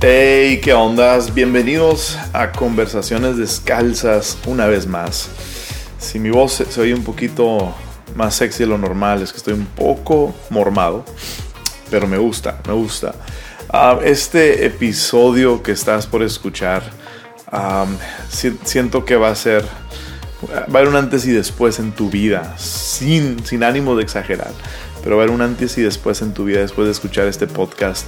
Hey, ¿qué ondas? Bienvenidos a Conversaciones Descalzas una vez más. Si mi voz se, oye un poquito más sexy de lo normal, es que estoy un poco mormado, pero me gusta, me gusta. Ah, este episodio que estás por escuchar, siento que va a ser, va a haber un antes y después en tu vida, sin, sin ánimo de exagerar, pero va a haber un antes y después en tu vida después de escuchar este podcast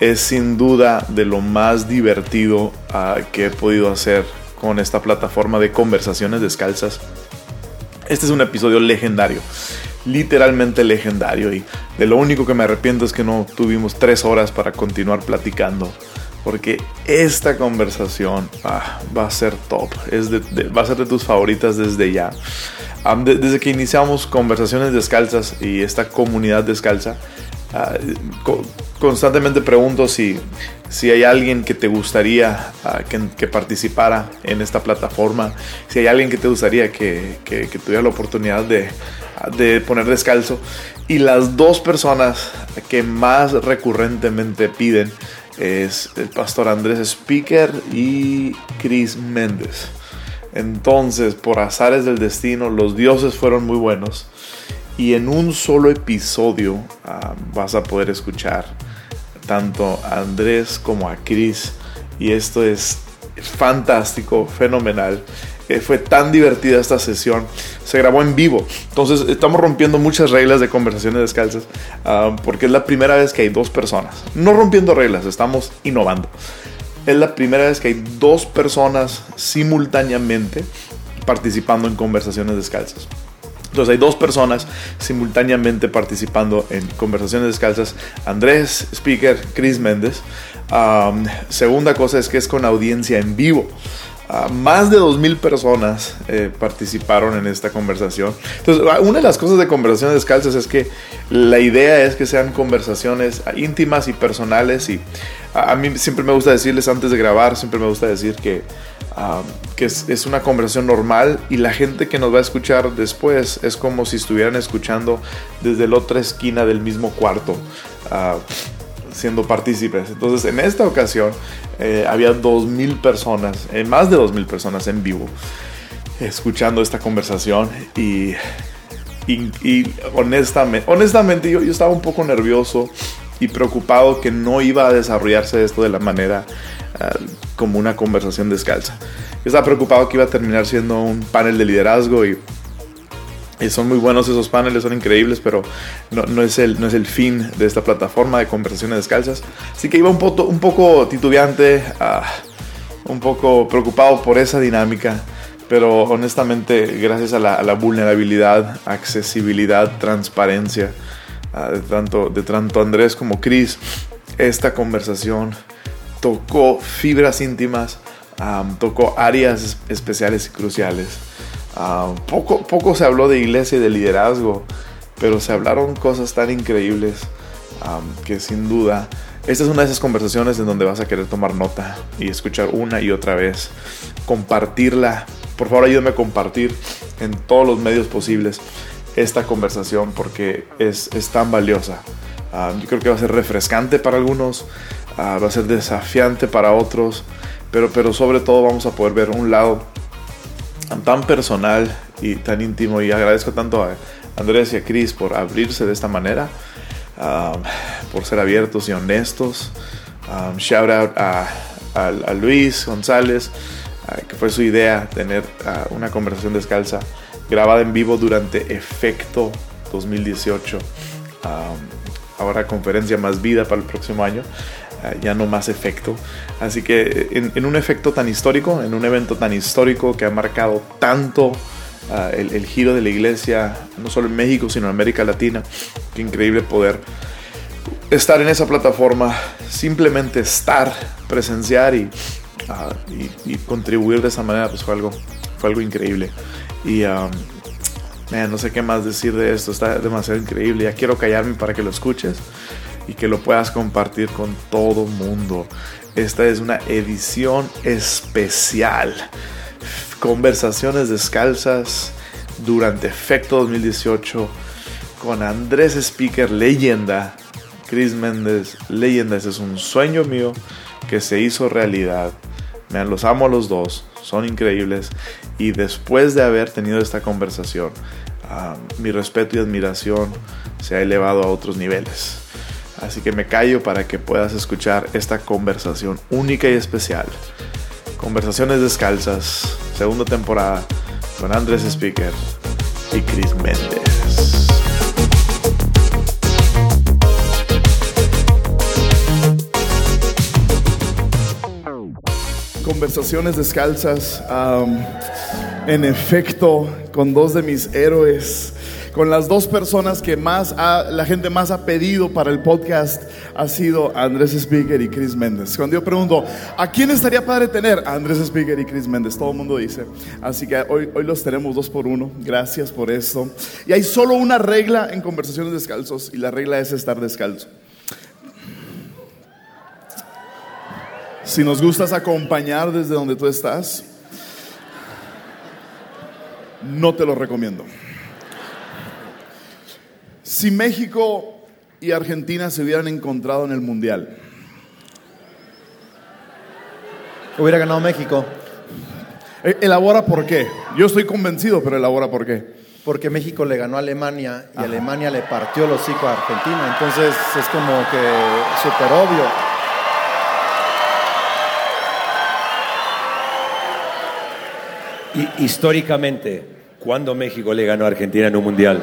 es sin duda de lo más divertido ah, que he podido hacer con esta plataforma de conversaciones descalzas. Este es un episodio legendario, literalmente legendario y de lo único que me arrepiento es que no tuvimos tres horas para continuar platicando. Porque esta conversación ah, va a ser top, es va a ser de tus favoritas desde ya. desde que iniciamos conversaciones descalzas y esta comunidad descalza, Ah, constantemente pregunto si, si hay alguien que te gustaría ah, que, participara en esta plataforma, si hay alguien que te gustaría que, tuviera la oportunidad de, de, poner descalzo. Y las dos personas que más recurrentemente piden es el pastor Andrés Speaker y Chris Méndez. Entonces, por azares del destino, los dioses fueron muy buenos y en un solo episodio ah, vas a poder escuchar tanto a Andrés como a Chris. Y esto es fantástico, fenomenal. Eh, fue tan divertida esta sesión. Se grabó en vivo. Entonces estamos rompiendo muchas reglas de conversaciones descalzas. Ah, porque es la primera vez que hay dos personas. No rompiendo reglas, estamos innovando. Es la primera vez que hay dos personas simultáneamente participando en conversaciones descalzas. Entonces hay dos personas simultáneamente participando en conversaciones descalzas. Andrés Speaker, Chris Méndez. segunda cosa es que es con audiencia en vivo. Ah, más de 2.000 personas eh, participaron en esta conversación. Entonces, ah, una de las cosas de conversaciones descalzas es que la idea es que sean conversaciones íntimas y personales. Y a mí siempre me gusta decirles antes de grabar, siempre me gusta decir que que es, una conversación normal y la gente que nos va a escuchar después es como si estuvieran escuchando desde la otra esquina del mismo cuarto, ah, siendo partícipes. Entonces, en esta ocasión eh, había 2.000 personas, eh, más de 2.000 personas en vivo, escuchando esta conversación y, y, honestamente, honestamente yo, yo estaba un poco nervioso y preocupado que no iba a desarrollarse esto de la manera Ah, como una conversación descalza. Yo estaba preocupado que iba a terminar siendo un panel de liderazgo y, son muy buenos esos paneles, son increíbles, pero no, es el, no es el fin de esta plataforma de conversaciones descalzas. Así que iba un, un poco titubeante, ah, un poco preocupado por esa dinámica. Pero honestamente, gracias a la, vulnerabilidad, accesibilidad, transparencia de, tanto, de tanto Andrés como Chris, esta conversación tocó fibras íntimas, tocó áreas especiales y cruciales. poco, poco se habló de iglesia y de liderazgo, pero se hablaron cosas tan increíbles que sin duda esta es una de esas conversaciones en donde vas a querer tomar nota y escuchar una y otra vez, compartirla. Por favor, ayúdame a compartir en todos los medios posibles esta conversación porque es, es tan valiosa. yo creo que va a ser refrescante para algunos, Ah, va a ser desafiante para otros, pero, pero sobre todo vamos a poder ver un lado tan personal y tan íntimo y agradezco tanto a Andrés y a Chris por abrirse de esta manera, ah, por ser abiertos y honestos. Shout out a, Luis González, que fue su idea tener una conversación descalza grabada en vivo durante Efecto 2018. ahora conferencia más vida para el próximo año. Ah, ya no más efecto. Así que en, un efecto tan histórico, en un evento tan histórico que ha marcado tanto el, el, giro de la iglesia, no solo en México, sino en América Latina. Qué increíble poder estar en esa plataforma, simplemente estar, presenciar y, ah, y, contribuir de esa manera, pues fue algo, fue algo increíble. Y um, no sé qué más decir de esto, está demasiado increíble. Ya quiero callarme para que lo escuches y que lo puedas compartir con todo mundo. Esta es una edición especial. Conversaciones descalzas durante Efecto 2018 con Andrés Speaker, leyenda. Chris Méndez, leyenda. Ese es un sueño mío que se hizo realidad. Me los amo a los dos, son increíbles. Y después de haber tenido esta conversación, mi respeto y admiración se ha elevado a otros niveles. Así que me callo para que puedas escuchar esta conversación única y especial. Conversaciones descalzas, segunda temporada, con Andrés Speaker y Chris Méndez. Conversaciones descalzas, en efecto, con dos de mis héroes con las dos personas que más la gente más ha pedido para el podcast ha sido Andrés Speaker y Chris Méndez. Cuando yo pregunto, ¿a quién estaría padre tener? Andrés Speaker y Chris Méndez, todo el mundo dice. Así que hoy, hoy los tenemos dos por uno, gracias por eso. Y hay solo una regla en conversaciones descalzos y la regla es estar descalzo. Si nos gustas acompañar desde donde tú estás, no te lo recomiendo. Si México y Argentina se hubieran encontrado en el Mundial. Hubiera ganado México. E, elabora por qué. Yo estoy convencido, pero elabora por qué. Porque México le ganó a Alemania y Alemania le partió los hocico a Argentina. Entonces es como que súper obvio. Y, históricamente, ¿cuándo México le ganó a Argentina en un mundial?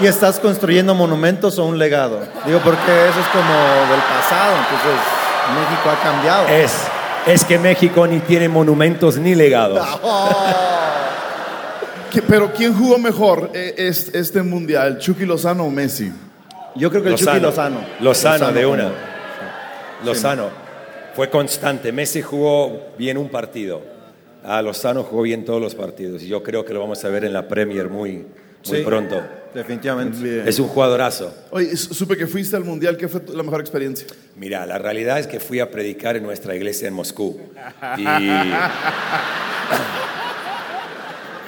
y estás construyendo monumentos o un legado. Digo, porque eso es como del pasado, entonces México ha cambiado. Es, es que México ni tiene monumentos ni legados. Pero ¿quién jugó mejor eh, este mundial, Chucky Lozano o Messi? Yo creo que el Chucky Lozano. Lozano, de una. Lozano. Fue constante. Messi jugó bien un partido. A Lozano jugó bien todos los partidos. Y yo creo que lo vamos a ver en la Premier muy, muy pronto. Definitivamente. Es un jugadorazo. Oye, supe que fuiste al Mundial. ¿Qué fue la mejor experiencia? Mira, la realidad es que fui a predicar en nuestra iglesia en Moscú.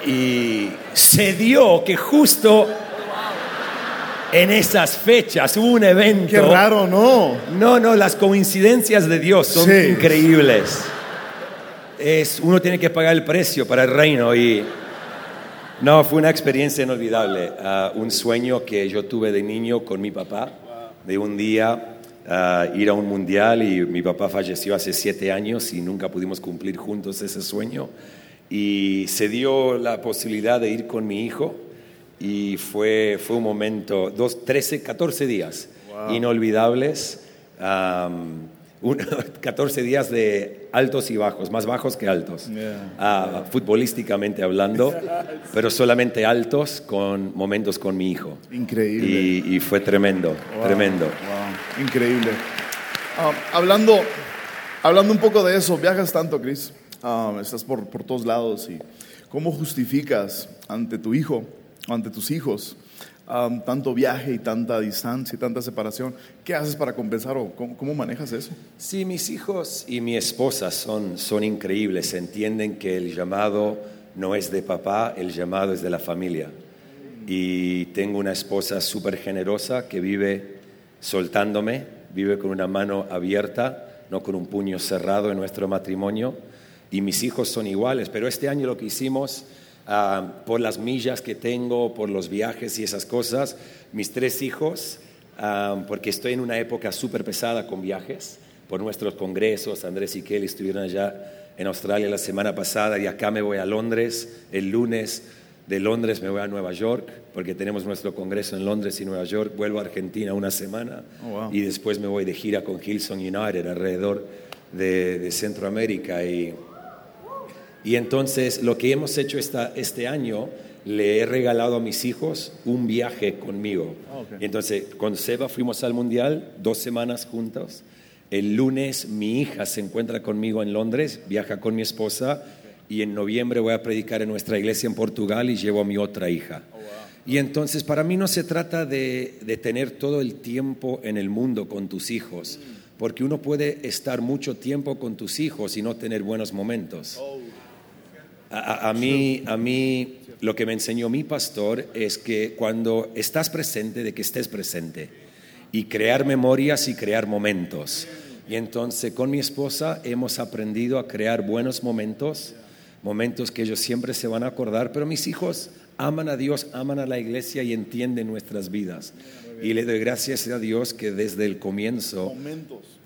Y, y se dio que justo en esas fechas hubo un evento. Qué raro, ¿no? No, no, las coincidencias de Dios son increíbles. Es, uno tiene que pagar el precio para el reino y no, fue una experiencia inolvidable. Ah, un sueño que yo tuve de niño con mi papá, de un día ah, ir a un mundial y mi papá falleció hace siete años y nunca pudimos cumplir juntos ese sueño. Y se dio la posibilidad de ir con mi hijo y fue, fue un momento, dos, 13, 14 días inolvidables. 14 días de altos y bajos, más bajos que altos, ah, futbolísticamente hablando, pero solamente altos con momentos con mi hijo. Increíble. Y, fue tremendo, tremendo. Increíble. Ah, hablando, hablando un poco de eso, viajas tanto, Chris, ah, estás por, por todos lados y ¿cómo justificas ante tu hijo, ante tus hijos? Tanto viaje y tanta distancia y tanta separación. ¿Qué haces para compensar o cómo, manejas eso? Sí, mis hijos y mi esposa son, son increíbles. Entienden que el llamado no es de papá, el llamado es de la familia. Y tengo una esposa súper generosa que vive soltándome, vive con una mano abierta, no con un puño cerrado en nuestro matrimonio. Y mis hijos son iguales, pero este año lo que hicimos Ah, por las millas que tengo, por los viajes y esas cosas. Mis tres hijos, ah, porque estoy en una época súper pesada con viajes, por nuestros congresos. Andrés y Kelly estuvieron allá en Australia la semana pasada y acá me voy a Londres el lunes. De Londres me voy a Nueva York porque tenemos nuestro congreso en Londres y Nueva York. Vuelvo a Argentina una semana oh, y después me voy de gira con Hillsong United alrededor de, de Centroamérica. Y Y entonces lo que hemos hecho esta, este año, le he regalado a mis hijos un viaje conmigo. Ah, entonces con Seba fuimos al Mundial, dos semanas juntos. El lunes mi hija se encuentra conmigo en Londres, viaja con mi esposa y en noviembre voy a predicar en nuestra iglesia en Portugal y llevo a mi otra hija. Y entonces para mí no se trata de, de tener todo el tiempo en el mundo con tus hijos, porque uno puede estar mucho tiempo con tus hijos y no tener buenos momentos. A, a- a mí, a mí lo que me enseñó mi pastor es que cuando estás presente, de que estés presente y crear memorias y crear momentos. Y entonces con mi esposa hemos aprendido a crear buenos momentos, momentos que ellos siempre se van a acordar, pero mis hijos aman a Dios, aman a la iglesia y entienden nuestras vidas. Y le doy gracias a Dios que desde el comienzo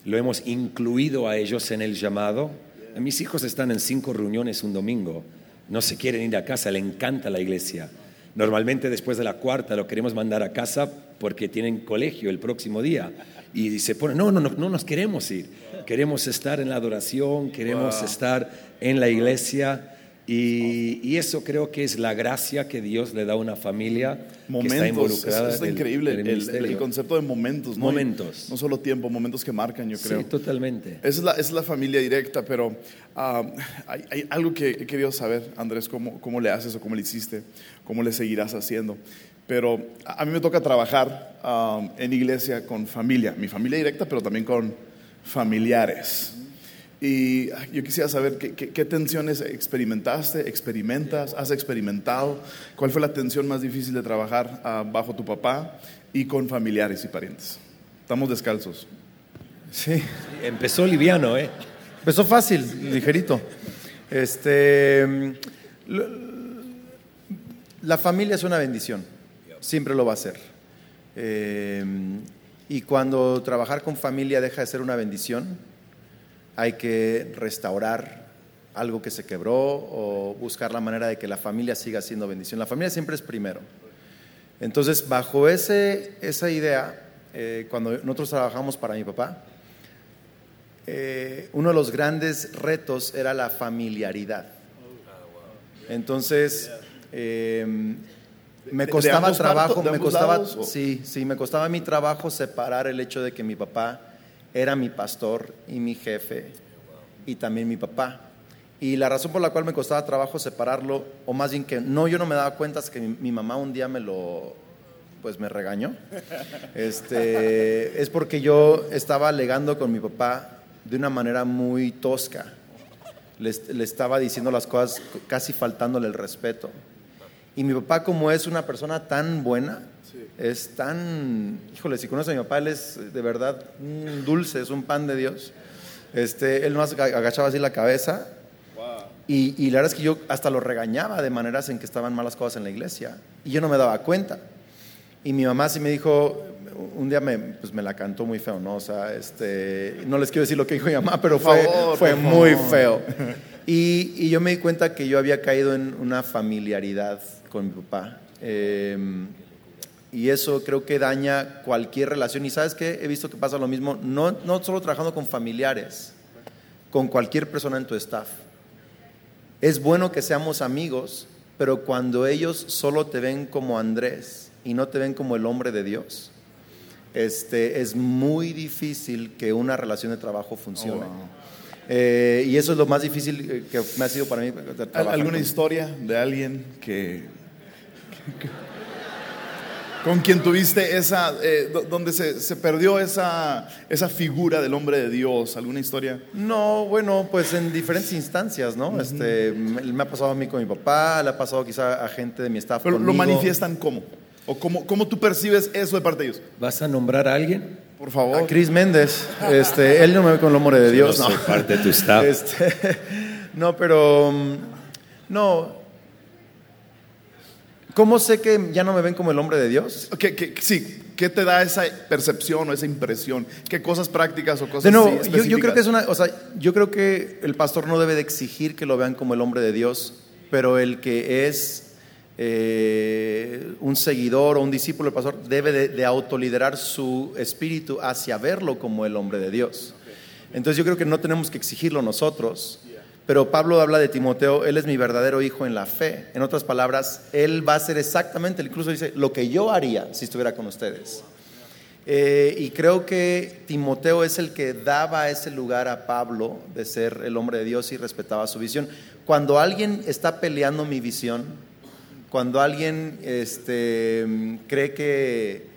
lo hemos incluido a ellos en el llamado. Mis hijos están en cinco reuniones un domingo. No se quieren ir a casa, le encanta la iglesia. Normalmente después de la cuarta lo queremos mandar a casa porque tienen colegio el próximo día. Y se ponen, no, no, no, no nos queremos ir. Queremos estar en la adoración, queremos estar en la iglesia. Y, y eso creo que es la gracia que Dios le da a una familia que está Momentos. involucrada. Es, es increíble el, el el- el concepto de momentos. ¿no? Momentos. Y No solo tiempo, momentos que marcan, yo creo. Sí, totalmente. Esa es la, es la familia directa, pero ah, hay, hay algo que he querido saber, Andrés, cómo, cómo le haces o cómo le hiciste, cómo le seguirás haciendo. Pero a mí me toca trabajar ah, en iglesia con familia, mi familia directa, pero también con familiares. Y yo quisiera saber qué, qué- qué tensiones experimentaste, experimentas, has experimentado, cuál fue la tensión más difícil de trabajar ah, bajo tu papá y con familiares y parientes. Estamos descalzos. Sí. Empezó liviano, ¿eh? Empezó fácil, ligerito. Este, mm, la familia es una bendición, siempre lo va a ser. Eh, y cuando trabajar con familia deja de ser una bendición, hay que restaurar algo que se quebró o buscar la manera de que la familia siga siendo bendición. La familia siempre es primero. Entonces, bajo ese, esa idea, eh, cuando nosotros trabajamos para mi papá, eh, uno de los grandes retos era la familiaridad. Entonces, eh, me ¿De- de costaba trabajo, me costaba, sí, sí, me costaba mi trabajo separar el hecho de que mi papá era mi pastor y mi jefe y también mi papá. Y la razón por la cual me costaba trabajo separarlo, o más bien que no, yo no me daba cuenta, es que mi, mamá un día me lo, pues me regañó. Este, es porque yo estaba alegando con mi papá de una manera muy tosca. Le estaba diciendo las cosas casi faltándole el respeto. Y mi papá, como es una persona tan buena, es tan, híjole, si conoces a mi papá, él es de verdad un dulce, es un pan de Dios. Este, él no agachaba así la cabeza. Y, y la verdad es que yo hasta lo regañaba de maneras en que estaban malas cosas en la iglesia. Y yo no me daba cuenta. Y mi mamá sí me dijo, un día me, pues me la cantó muy feo, ¿no? O sea, este, no les quiero decir lo que dijo mi mamá, pero fue, favor, fue muy feo. Y, y yo me di cuenta que yo había caído en una familiaridad con mi papá. Eh, y eso creo que daña cualquier relación. Y sabes qué? He visto que pasa lo mismo, no, no solo trabajando con familiares, con cualquier persona en tu staff. Es bueno que seamos amigos, pero cuando ellos solo te ven como Andrés y no te ven como el hombre de Dios, este, es muy difícil que una relación de trabajo funcione. Oh, wow. Eh, y eso es lo más difícil eh, que me ha sido para mí. de ¿Al- trabajar ¿Alguna con- historia de alguien que, con quien tuviste esa, eh, do- donde se, se perdió esa, esa figura del hombre de Dios? ¿Alguna historia? No, bueno, pues en diferentes instancias, ¿no? Este, me, me ha pasado a mí con mi papá, le ha pasado quizá a gente de mi staff. Pero lo manifiestan cómo? ¿O cómo, cómo tú percibes eso de parte de ellos? ¿Vas a nombrar a alguien? Por A favor. Cris Méndez, este, él no me ve con el hombre de Dios, no no. soy parte de tu staff. Este, no, pero mm, no. ¿Cómo sé que ya no me ven como el hombre de Dios? ¿Qué, qué- sí, ¿qué te da esa percepción o esa impresión? ¿Qué cosas prácticas o cosas De nuevo, yo, yo creo que es una, o sea, yo creo que el pastor no debe de exigir que lo vean como el hombre de Dios, pero el que es eh, un seguidor o un discípulo del pastor debe de, de autoliderar su espíritu hacia verlo como el hombre de Dios. Entonces yo creo que no tenemos que exigirlo nosotros, Pero Pablo habla de Timoteo, él es mi verdadero hijo en la fe. En otras palabras, él va a hacer exactamente, incluso dice, lo que yo haría si estuviera con ustedes. Eh, y creo que Timoteo es el que daba ese lugar a Pablo de ser el hombre de Dios y respetaba su visión. Cuando alguien está peleando mi visión, cuando alguien este, cree que,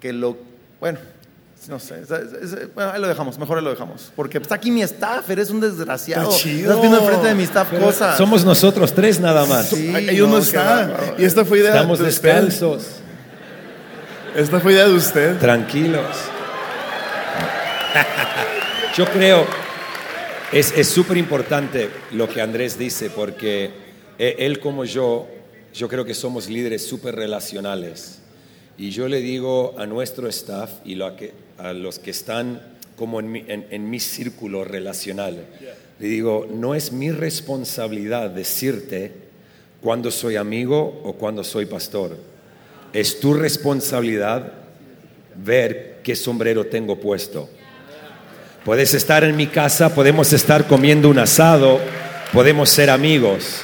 que lo... Bueno, no sé, bueno, ahí lo dejamos, mejor ahí lo dejamos. Porque está aquí mi staff, eres un desgraciado. Está chido. Estás viendo enfrente de mi staff cosas. Somos nosotros tres nada más. Sí, Ellos no, qué están. Y esta fue idea Estamos de usted. descalzos, Esta fue idea de usted. tranquilos. Yo creo, es súper importante lo que Andrés dice, porque e- él como yo, yo creo que somos líderes súper relacionales. Y yo le digo a nuestro staff y lo que- a los que están como en mi, en- mi círculo relacional, le digo, no es mi responsabilidad decirte cuando soy amigo o cuando soy pastor. Es tu responsabilidad ver qué sombrero tengo puesto. Puedes estar en mi casa, podemos estar comiendo un asado, podemos ser amigos,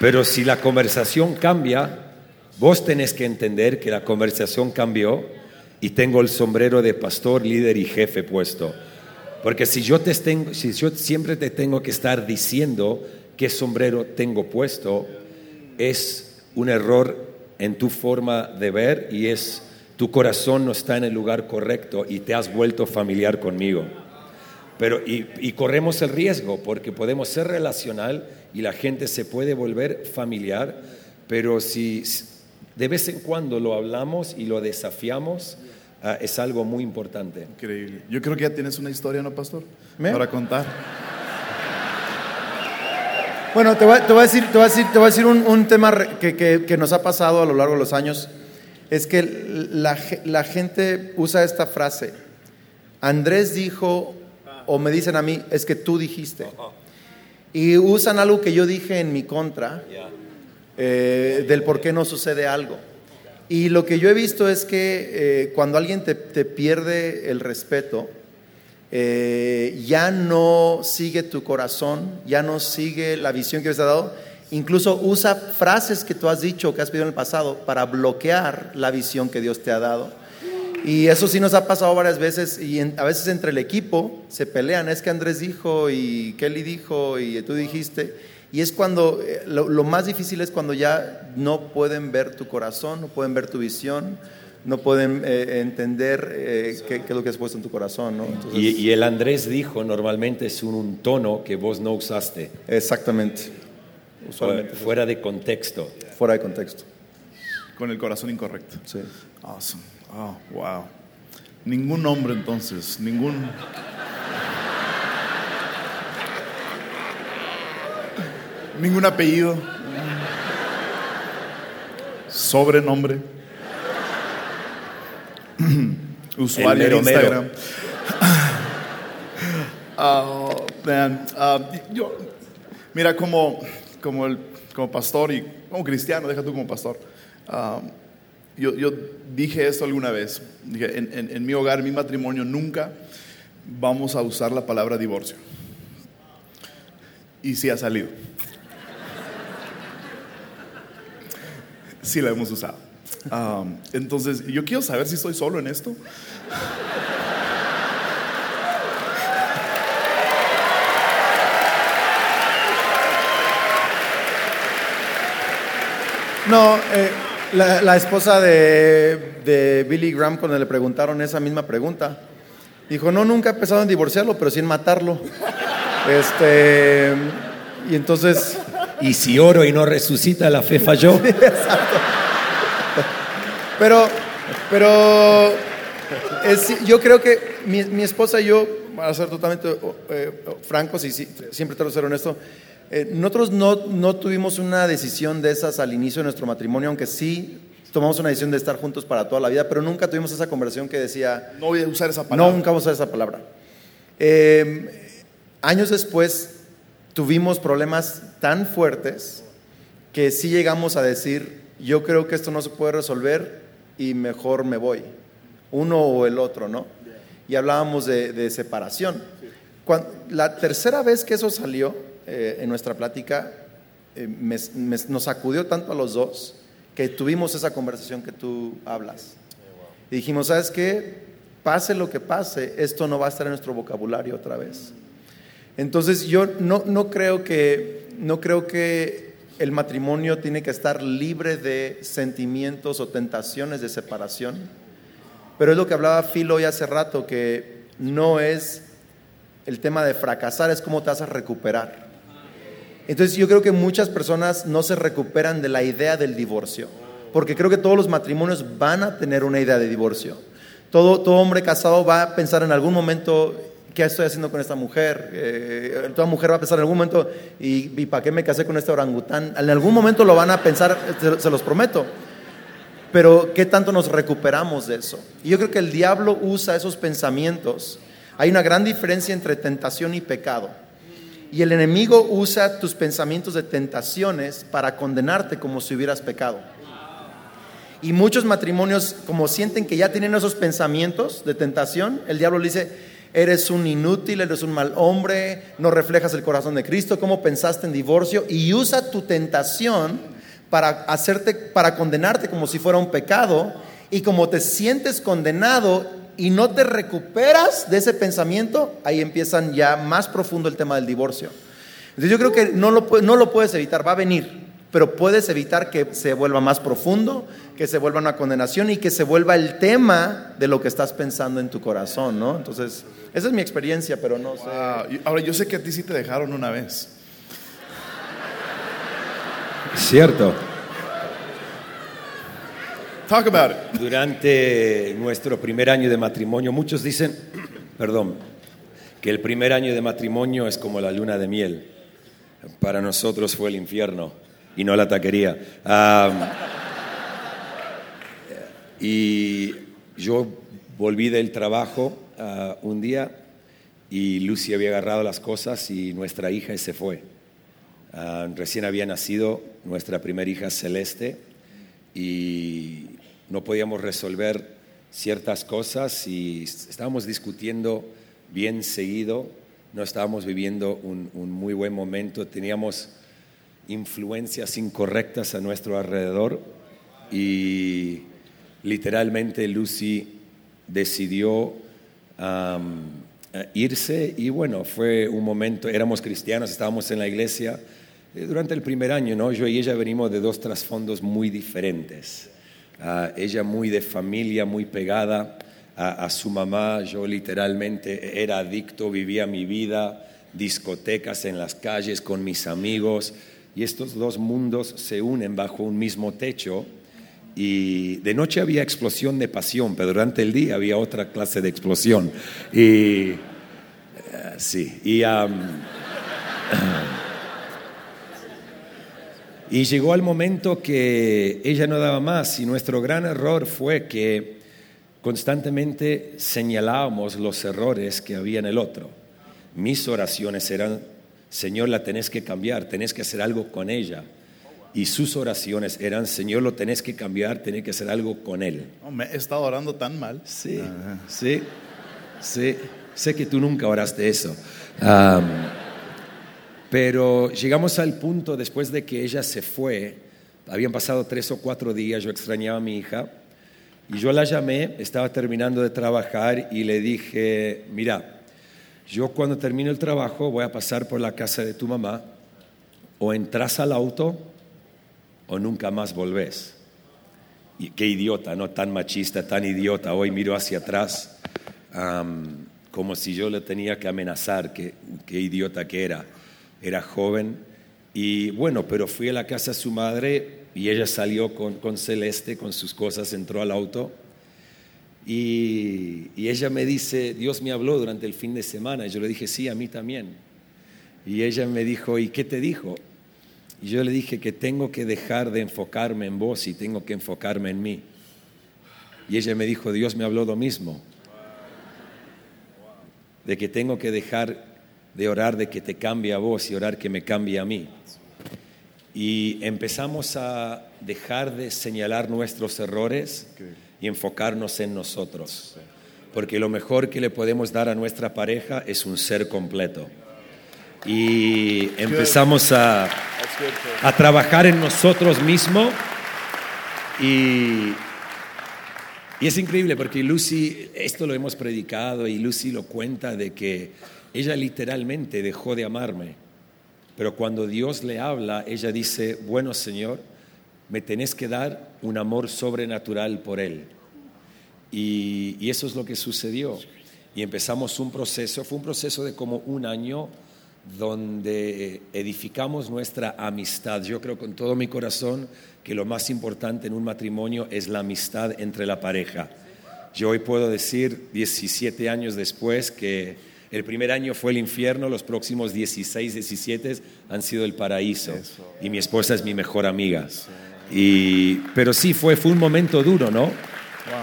pero si la conversación cambia, vos tenés que entender que la conversación cambió y tengo el sombrero de pastor, líder y jefe puesto. Porque si yo, te tengo, si yo siempre te tengo que estar diciendo qué sombrero tengo puesto, es un error en tu forma de ver y es tu corazón no está en el lugar correcto y te has vuelto familiar conmigo. Pero, y, y corremos el riesgo porque podemos ser relacional y la gente se puede volver familiar, pero si de vez en cuando lo hablamos y lo desafiamos, ah, es algo muy importante. Increíble. Yo creo que ya tienes una historia, ¿no, pastor? ¿Me? Para contar. Bueno, te voy, a- te voy a decir, te voy a decir, te voy a decir un, un tema que, que- que nos ha pasado a lo largo de los años. Es que la, ge- la gente usa esta frase. Andrés dijo, o me dicen a mí, es que tú dijiste. Y usan algo que yo dije en mi contra, eh, del por qué no sucede algo. Y lo que yo he visto es que eh, cuando alguien te, te pierde el respeto, eh, ya no sigue tu corazón, ya no sigue la visión que te ha dado, incluso usa frases que tú has dicho, que has pedido en el pasado, para bloquear la visión que Dios te ha dado. Y eso sí nos ha pasado varias veces y a veces entre el equipo se pelean, es que Andrés dijo y Kelly dijo y tú dijiste. Y es cuando, eh, lo, lo más difícil es cuando ya no pueden ver tu corazón, no pueden ver tu visión, no pueden eh, entender eh, qué, qué es lo que has puesto en tu corazón. ¿no? Entonces, Y, y el Andrés dijo, normalmente es un, un tono que vos no usaste, Exactamente, usualmente, fuera de contexto. fuera de contexto. Con el corazón incorrecto. Sí. Awesome. Oh, wow. Ningún nombre entonces, ningún... Ningún apellido. Sobrenombre. Usuario de. Instagram. Oh, man. Ah, yo, mira, como, como, el, como pastor y como cristiano, deja tú como pastor. ah, yo, yo dije esto alguna vez. Dije, en, en- en mi hogar, en mi matrimonio, nunca vamos a usar la palabra divorcio. Y sí ha salido. Sí la hemos usado. Entonces, yo quiero saber si estoy solo en esto. No, eh, la, la esposa de, de Billy Graham, cuando le preguntaron esa misma pregunta, dijo: No, nunca he pensado en divorciarlo, pero sí en matarlo. Este, y entonces, Y si oro y no resucita, la fe falló. pero, pero es- yo creo que mi, mi esposa y yo, para ser totalmente eh, francos y sí, siempre trato de ser honesto, eh, nosotros no, no tuvimos una decisión de esas al inicio de nuestro matrimonio, aunque sí tomamos una decisión de estar juntos para toda la vida, pero nunca tuvimos esa conversación que decía, No voy a usar esa palabra. no, nunca vamos a usar esa palabra. Eh, años después tuvimos problemas tan fuertes que sí llegamos a decir, yo creo que esto no se puede resolver y mejor me voy, uno o el otro, ¿no? Y hablábamos de, separación. La tercera vez que eso salió, eh, en nuestra plática eh, nos sacudió tanto a los dos que tuvimos esa conversación que tú hablas. Y dijimos, ¿sabes qué? Pase lo que pase, esto no va a estar en nuestro vocabulario otra vez. Entonces yo no, no, creo que, no creo que el matrimonio tiene que estar libre de sentimientos o tentaciones de separación, pero es lo que hablaba Phil hoy hace rato, que no es el tema de fracasar, es cómo te vas a recuperar. Entonces yo creo que muchas personas no se recuperan de la idea del divorcio, porque creo que todos los matrimonios van a tener una idea de divorcio. Todo, todo hombre casado va a pensar en algún momento, ¿qué estoy haciendo con esta mujer? Eh, toda mujer va a pensar en algún momento, ¿y, y para qué me casé con este orangután? En algún momento lo van a pensar, se, se los prometo. Pero ¿qué tanto nos recuperamos de eso? Y yo creo que el diablo usa esos pensamientos. Hay una gran diferencia entre tentación y pecado. Y el enemigo usa tus pensamientos de tentaciones para condenarte como si hubieras pecado. Y muchos matrimonios, como sienten que ya tienen esos pensamientos de tentación, el diablo le dice, eres un inútil, eres un mal hombre, no reflejas el corazón de Cristo, cómo pensaste en divorcio, y usa tu tentación para hacerte, para condenarte como si fuera un pecado, y como te sientes condenado y no te recuperas de ese pensamiento, ahí empiezan ya más profundo el tema del divorcio. Entonces yo creo que no lo, no lo puedes evitar, va a venir, pero puedes evitar que se vuelva más profundo, que se vuelva una condenación y que se vuelva el tema de lo que estás pensando en tu corazón, ¿no? Entonces, esa es mi experiencia, pero no sé. Wow. Ahora, yo sé que a ti sí te dejaron una vez. Cierto. Talk about it. Durante nuestro primer año de matrimonio, muchos dicen, perdón, que el primer año de matrimonio es como la luna de miel. Para nosotros fue el infierno y no la taquería. Y yo volví del trabajo ah, un día y Lucy había agarrado las cosas y nuestra hija se fue. Ah, recién había nacido nuestra primera hija Celeste y no podíamos resolver ciertas cosas y estábamos discutiendo bien seguido, no estábamos viviendo un muy buen momento, teníamos influencias incorrectas a nuestro alrededor y literalmente Lucy decidió eh, irse y bueno, fue un momento, éramos cristianos, estábamos en la iglesia eh, durante el primer año, ¿no? Yo y ella venimos de dos trasfondos muy diferentes. Ah, ella muy de familia, muy pegada a su mamá, yo literalmente era adicto, vivía mi vida, discotecas en las calles con mis amigos y estos dos mundos se unen bajo un mismo techo y de noche había explosión de pasión, pero durante el día había otra clase de explosión. Y eh, sí, y, y llegó el momento que ella no daba más y nuestro gran error fue que constantemente señalábamos los errores que había en el otro. Mis oraciones eran, Señor, la tenés que cambiar, tenés que hacer algo con ella. Y sus oraciones eran, Señor, lo tenés que cambiar, tenés que hacer algo con él. No, me he estado orando tan mal. Sí, Ajá. sí, sí. Sé que tú nunca oraste eso. Pero llegamos al punto después de que ella se fue, habían pasado tres o cuatro días, yo extrañaba a mi hija, y yo la llamé, estaba terminando de trabajar y le dije, mira, yo cuando termino el trabajo voy a pasar por la casa de tu mamá, o entras al auto o nunca más volvés. Y qué idiota, ¿no? Tan machista, tan idiota. Hoy miro hacia atrás como si yo le tenía que amenazar, qué, qué idiota que era. Era joven. Y bueno, pero fui a la casa de su madre y ella salió con, con Celeste, con sus cosas, entró al auto. Y, ella me dice, Dios me habló durante el fin de semana. Y yo le dije, sí, a mí también. Y ella me dijo, ¿y qué te dijo? Y yo le dije que tengo que dejar de enfocarme en vos y tengo que enfocarme en mí. Y ella me dijo, Dios me habló lo mismo. De que tengo que dejar de orar de que te cambie a vos y orar que me cambie a mí. Y empezamos a dejar de señalar nuestros errores y enfocarnos en nosotros. Porque lo mejor que le podemos dar a nuestra pareja es un ser completo. y empezamos a, a trabajar en nosotros mismos y, y es increíble porque Lucy, esto lo hemos predicado y Lucy lo cuenta de que ella literalmente dejó de amarme, pero cuando Dios le habla, ella dice, bueno Señor, me tenés que dar un amor sobrenatural por Él. Y, y eso es lo que sucedió. Y empezamos un proceso, fue un proceso de como un año donde edificamos nuestra amistad. Yo creo con todo mi corazón que lo más importante en un matrimonio es la amistad entre la pareja. Yo hoy puedo decir, 17 años después, que el primer año fue el infierno, los próximos 16, 17 han sido el paraíso. Y mi esposa es mi mejor amiga. Y, pero sí, fue, fue un momento duro, ¿no?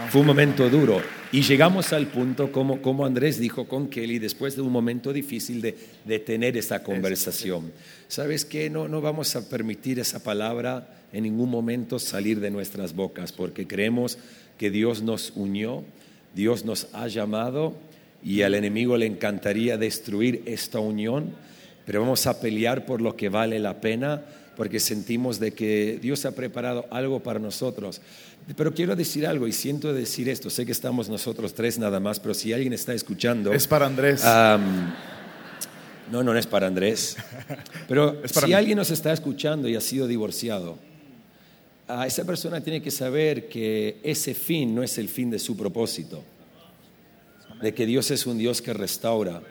Fue un momento duro. Y llegamos al punto, como, como Andrés dijo con Kelly, después de un momento difícil de, de tener esa conversación. ¿Sabes qué? No, no vamos a permitir esa palabra en ningún momento salir de nuestras bocas, porque creemos que Dios nos unió, Dios nos ha llamado y al enemigo le encantaría destruir esta unión, pero vamos a pelear por lo que vale la pena, porque sentimos de que Dios ha preparado algo para nosotros. Pero quiero decir algo y siento decir esto. Sé que estamos nosotros tres nada más, pero si alguien está escuchando. Es para Andrés. Um, no, no es para Andrés. Pero para si mí. alguien nos está escuchando y ha sido divorciado, a esa persona tiene que saber que ese fin no es el fin de su propósito. De que Dios es un Dios que restaura.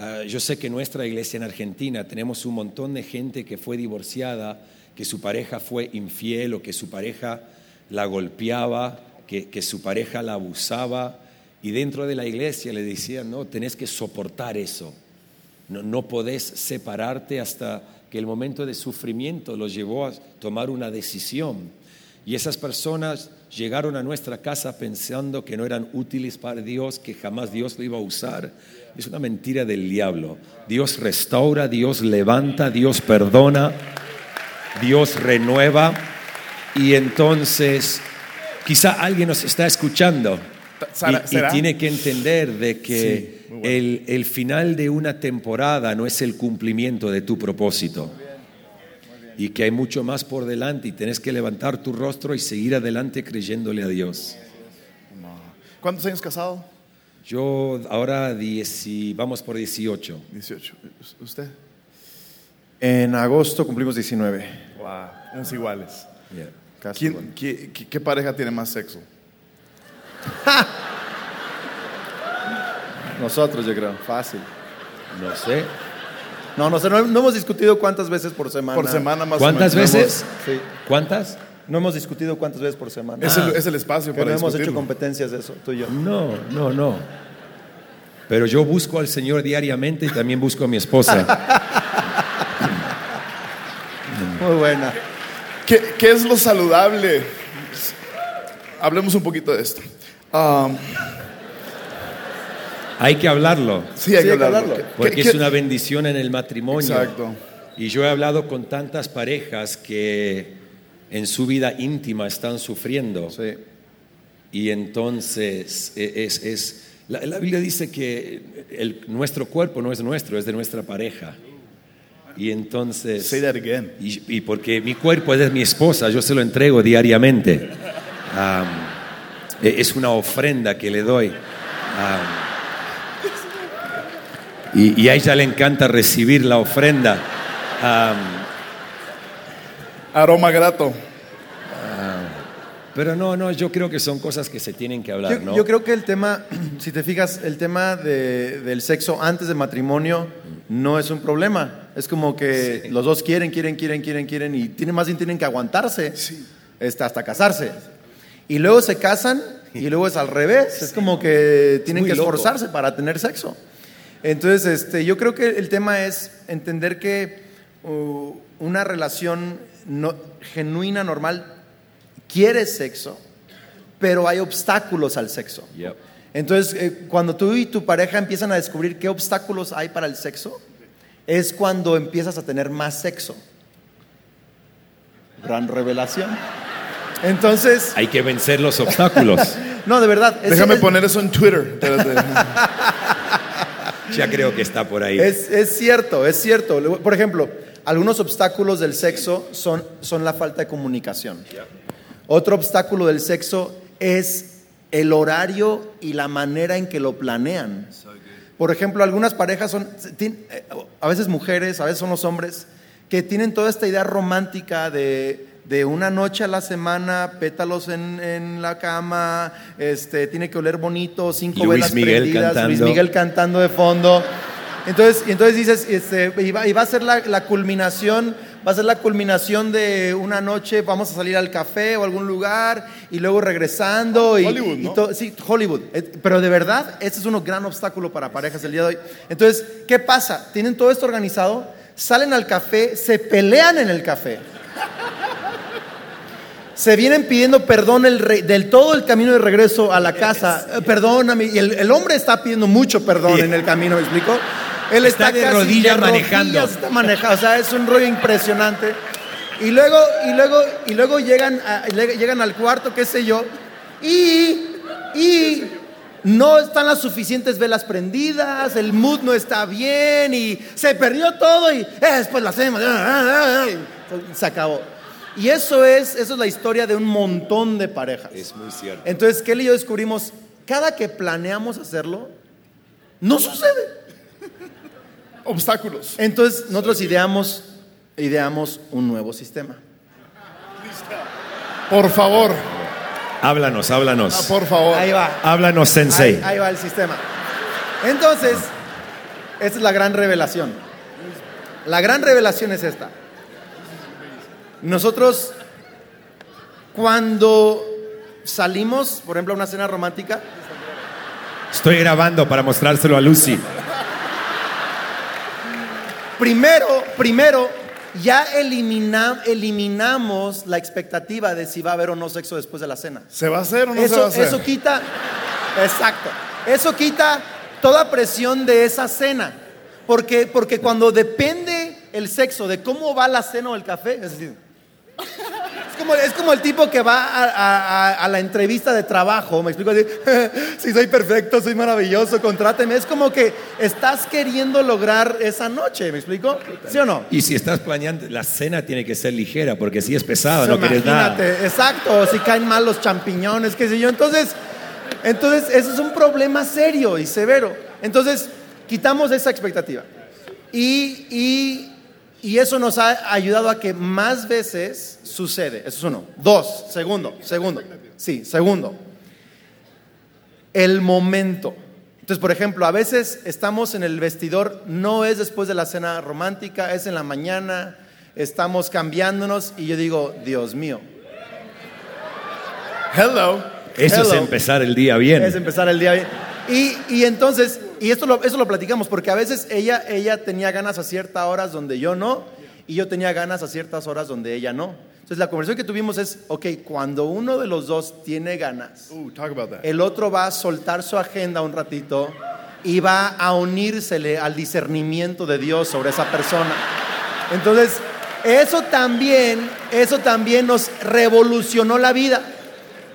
Ah, yo sé que nuestra iglesia en Argentina tenemos un montón de gente que fue divorciada, que su pareja fue infiel o que su pareja la golpeaba, que, que su pareja la abusaba. Y dentro de la iglesia le decían, no, tenés que soportar eso. No, no podés separarte hasta que el momento de sufrimiento los llevó a tomar una decisión. Y esas personas llegaron a nuestra casa pensando que no eran útiles para Dios, que jamás Dios lo iba a usar. Es una mentira del diablo. Dios restaura, Dios levanta, Dios perdona, Dios renueva. Y entonces, quizá alguien nos está escuchando ¿Será- y- tiene que entender de que Sí, muy bueno. el, el final de una temporada no es el cumplimiento de tu propósito. Y que hay mucho más por delante y tenés que levantar tu rostro y seguir adelante creyéndole a Dios. ¿Cuántos años casado? Yo ahora dieci- vamos por 18. 18. ¿Usted? En agosto cumplimos 19. Wow. Somos iguales. Yeah. Casi ¿Quién- igual. qué, qué- qué pareja tiene más sexo? Nosotros, yo creo. Fácil. No sé. No, no sé, no, no hemos discutido cuántas veces por semana. Por semana más ¿Cuántas o menos. veces? Sí. ¿Cuántas? No hemos discutido cuántas veces por semana. Es, el, es el espacio que para no hemos hecho competencias de eso, tú y yo. No, no, no. Pero yo busco al Señor diariamente y también busco a mi esposa. Muy buena. ¿Qué, qué es lo saludable? Hablemos un poquito de esto. Um, Hay que hablarlo. sí, hay Sí, que hay que hablarlo. hablarlo. ¿Qué- Porque qué- es una bendición en el matrimonio. Exacto. Y yo he hablado con tantas parejas que en su vida íntima están sufriendo. Sí. Y entonces e- es, es- la, la Biblia dice que el- nuestro cuerpo no es nuestro, es de nuestra pareja. Y entonces... Say that again. Y, y porque mi cuerpo es de mi esposa, yo se lo entrego diariamente. Am, e- es una ofrenda que le doy. Am, y, y a ella le encanta recibir la ofrenda. Am, Aroma grato. pero no, no, yo creo que son cosas que se tienen que hablar, Yo, ¿no? yo creo que el tema, si te fijas, el tema de- del sexo antes del matrimonio no es un problema. Es como que los dos quieren, quieren, quieren, quieren, quieren y tienen, más bien tienen que aguantarse este, hasta casarse. Y luego se casan y luego es al revés. Es como que tienen que loco. esforzarse para tener sexo. Entonces, este, yo creo que el tema es entender que uh, una relación no- genuina, normal, quiere sexo, pero hay obstáculos al sexo. Yep. Entonces, eh, cuando tú y tu pareja empiezan a descubrir qué obstáculos hay para el sexo, es cuando empiezas a tener más sexo. Gran revelación. Entonces, Hay que vencer los obstáculos. no, de verdad. es- Déjame es- poner eso en Twitter. Ya creo que está por ahí. Es, es cierto, es cierto. Por ejemplo, algunos obstáculos del sexo son, son la falta de comunicación. Otro obstáculo del sexo es el horario y la manera en que lo planean. Por ejemplo, algunas parejas son, eh, a veces mujeres, a veces son los hombres, que tienen toda esta idea romántica de, de una noche a la semana, pétalos en, en la cama, este, tiene que oler bonito, cinco Luis velas Miguel prendidas, Luis. Miguel cantando de fondo. Entonces, y entonces dices, este, y, va, y va a ser la, la culminación, va a ser la culminación de una noche, vamos a salir al café o a algún lugar y luego regresando. Y, Hollywood, y ¿no? to- sí, Hollywood. Eh, Pero de verdad, este es un gran obstáculo para parejas el día de hoy. Entonces, ¿qué pasa? Tienen todo esto organizado, salen al café, se pelean en el café. Se vienen pidiendo perdón el re- del todo el camino de regreso a la casa. Eh, Perdóname. Y el, el hombre está pidiendo mucho perdón en el camino, ¿me explico? Él Está de rodillas manejando. rodillas está manejando. O sea, es un rollo impresionante. Y luego, y luego, y luego llegan, a- llegan al cuarto, qué sé yo, y, y no están las suficientes velas prendidas, el mood no está bien, y se perdió todo, y eh, después la hacemos. Se acabó. Y eso es, eso es la historia de un montón de parejas. Es muy cierto. Entonces, Kelly y yo descubrimos, cada que planeamos hacerlo, no sucede. Obstáculos. Entonces, nosotros ideamos, ideamos un nuevo sistema. Por favor, Háblanos, háblanos. ah, por favor. Ahí va. Háblanos, Sensei. Ahí, ahí va el sistema. Entonces, esta es la gran revelación. La gran revelación es esta. Nosotros, cuando salimos, por ejemplo, a una cena romántica, Estoy grabando para mostrárselo a Lucy. primero, primero, ya elimina- eliminamos la expectativa de si va a haber o no sexo después de la cena. ¿Se va a hacer o no se va a Eso, hacer? eso quita, exacto, eso quita toda presión de esa cena. Porque, porque cuando depende el sexo de cómo va la cena o el café, es decir, es como, es como el tipo que va a, a- a- a la entrevista de trabajo, me explico así, si soy perfecto, soy maravilloso, contráteme. Es como que estás queriendo lograr esa noche, ¿me explico? ¿Sí o no? Y si estás planeando, la cena tiene que ser ligera, porque si es pesada, Sí, no quieres nada. imagínate, exacto, si caen mal los champiñones, qué sé yo. Entonces, entonces, eso es un problema serio y severo. Entonces, quitamos esa expectativa. Y, y- y eso nos ha ayudado a que más veces sucede. Eso es uno. Dos, segundo, segundo. Sí, segundo. El momento. Entonces, por ejemplo, a veces estamos en el vestidor, no es después de la cena romántica, es en la mañana, estamos cambiándonos y yo digo, Dios mío, Hello. Eso es empezar el día bien. es empezar el día bien. Y, y entonces, y esto lo, eso lo platicamos, porque a veces ella, ella tenía ganas a ciertas horas donde yo no, y yo tenía ganas a ciertas horas donde ella no. Entonces la conversación que tuvimos es, ok, cuando uno de los dos tiene ganas, Ooh, talk about that. el otro va a soltar su agenda un ratito y va a unírsele al discernimiento de Dios sobre esa persona. Entonces, eso también, eso también nos revolucionó la vida.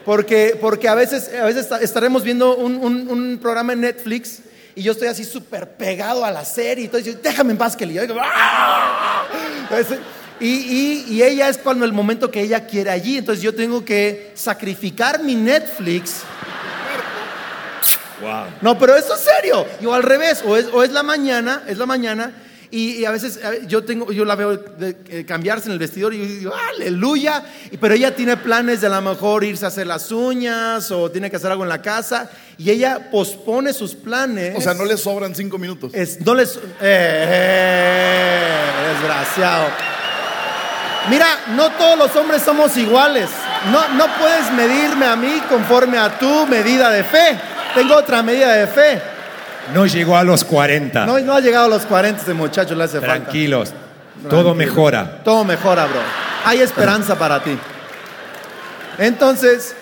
Porque, porque a veces, a veces esta- estaremos viendo un, un- un programa en Netflix y yo estoy así súper pegado a la serie y todo, y yo, déjame en paz, Kelly. Yo digo, "Ah". Y, y- y ella es cuando el momento que ella quiere allí. Entonces yo tengo que sacrificar mi Netflix Wow. no, pero eso es serio. Y o al revés, o es, o es la mañana, es la mañana, y, y a veces eh, yo tengo, yo la veo de- eh, cambiarse en el vestidor y yo digo, aleluya. Pero ella tiene planes de a lo mejor irse a hacer las uñas o tiene que hacer algo en la casa. Y ella pospone sus planes. O sea, no le sobran cinco minutos. Es- no les. Eh, desgraciado. Mira, no todos los hombres somos iguales. No, no puedes medirme a mí conforme a tu medida de fe. Tengo otra medida de fe. No llegó a los 40. No, no ha llegado a los 40 este muchacho, le hace Tranquilos. falta. Todo Tranquilo. mejora. Todo mejora, bro. Hay esperanza para ti. Entonces,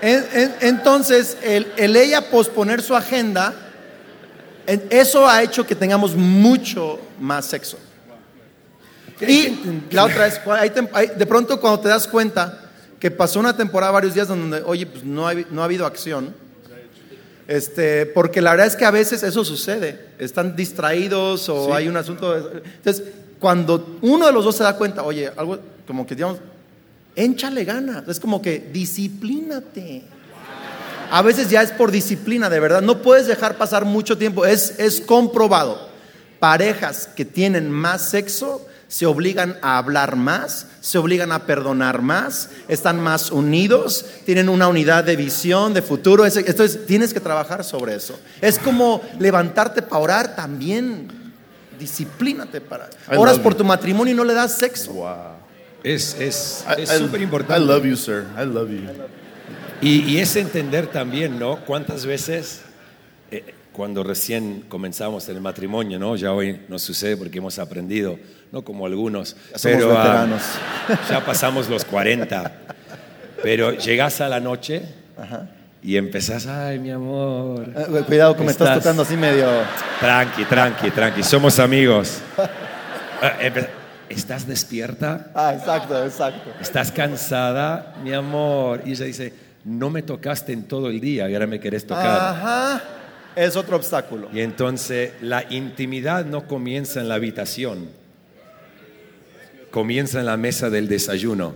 en- en- entonces el, el ella posponer su agenda, en- eso ha hecho que tengamos mucho más sexo. Y la otra es, hay tem- hay- de pronto cuando te das cuenta que pasó una temporada, varios días donde, oye, pues no ha, no ha habido acción, Este, porque la verdad es que a veces eso sucede. Están distraídos o hay un asunto. de- entonces, cuando uno de los dos se da cuenta, oye, algo como que digamos, échale ganas. Es como que disciplínate. A veces ya es por disciplina, de verdad. No puedes dejar pasar mucho tiempo. Es, es comprobado. Parejas que tienen más sexo se obligan a hablar más, se obligan a perdonar más, están más unidos, tienen una unidad de visión, de futuro. Es- Entonces tienes que trabajar sobre eso. Es como levantarte para orar también. Disciplínate para. Oras por tu matrimonio y no le das sexo. Wow. Es es I- es I- súper I importante. love you, sir. I love you. Y, y es entender también, ¿no? Cuántas veces cuando recién comenzamos en el matrimonio, ¿no? Ya hoy nos sucede porque hemos aprendido, no como algunos, Ya somos pero ah, veteranos. ya pasamos los 40. Pero llegas a la noche y empezás, ay, mi amor. Eh, Cuidado que me estás Estás- tocando así medio. Tranqui, tranqui, tranqui, somos amigos. Empe- ¿Estás despierta? Ah, exacto, exacto. ¿Estás cansada, mi amor? Y ella dice, no me tocaste en todo el día y ahora me querés tocar. Ajá. Es otro obstáculo. Y entonces la intimidad no comienza en la habitación, comienza en la mesa del desayuno,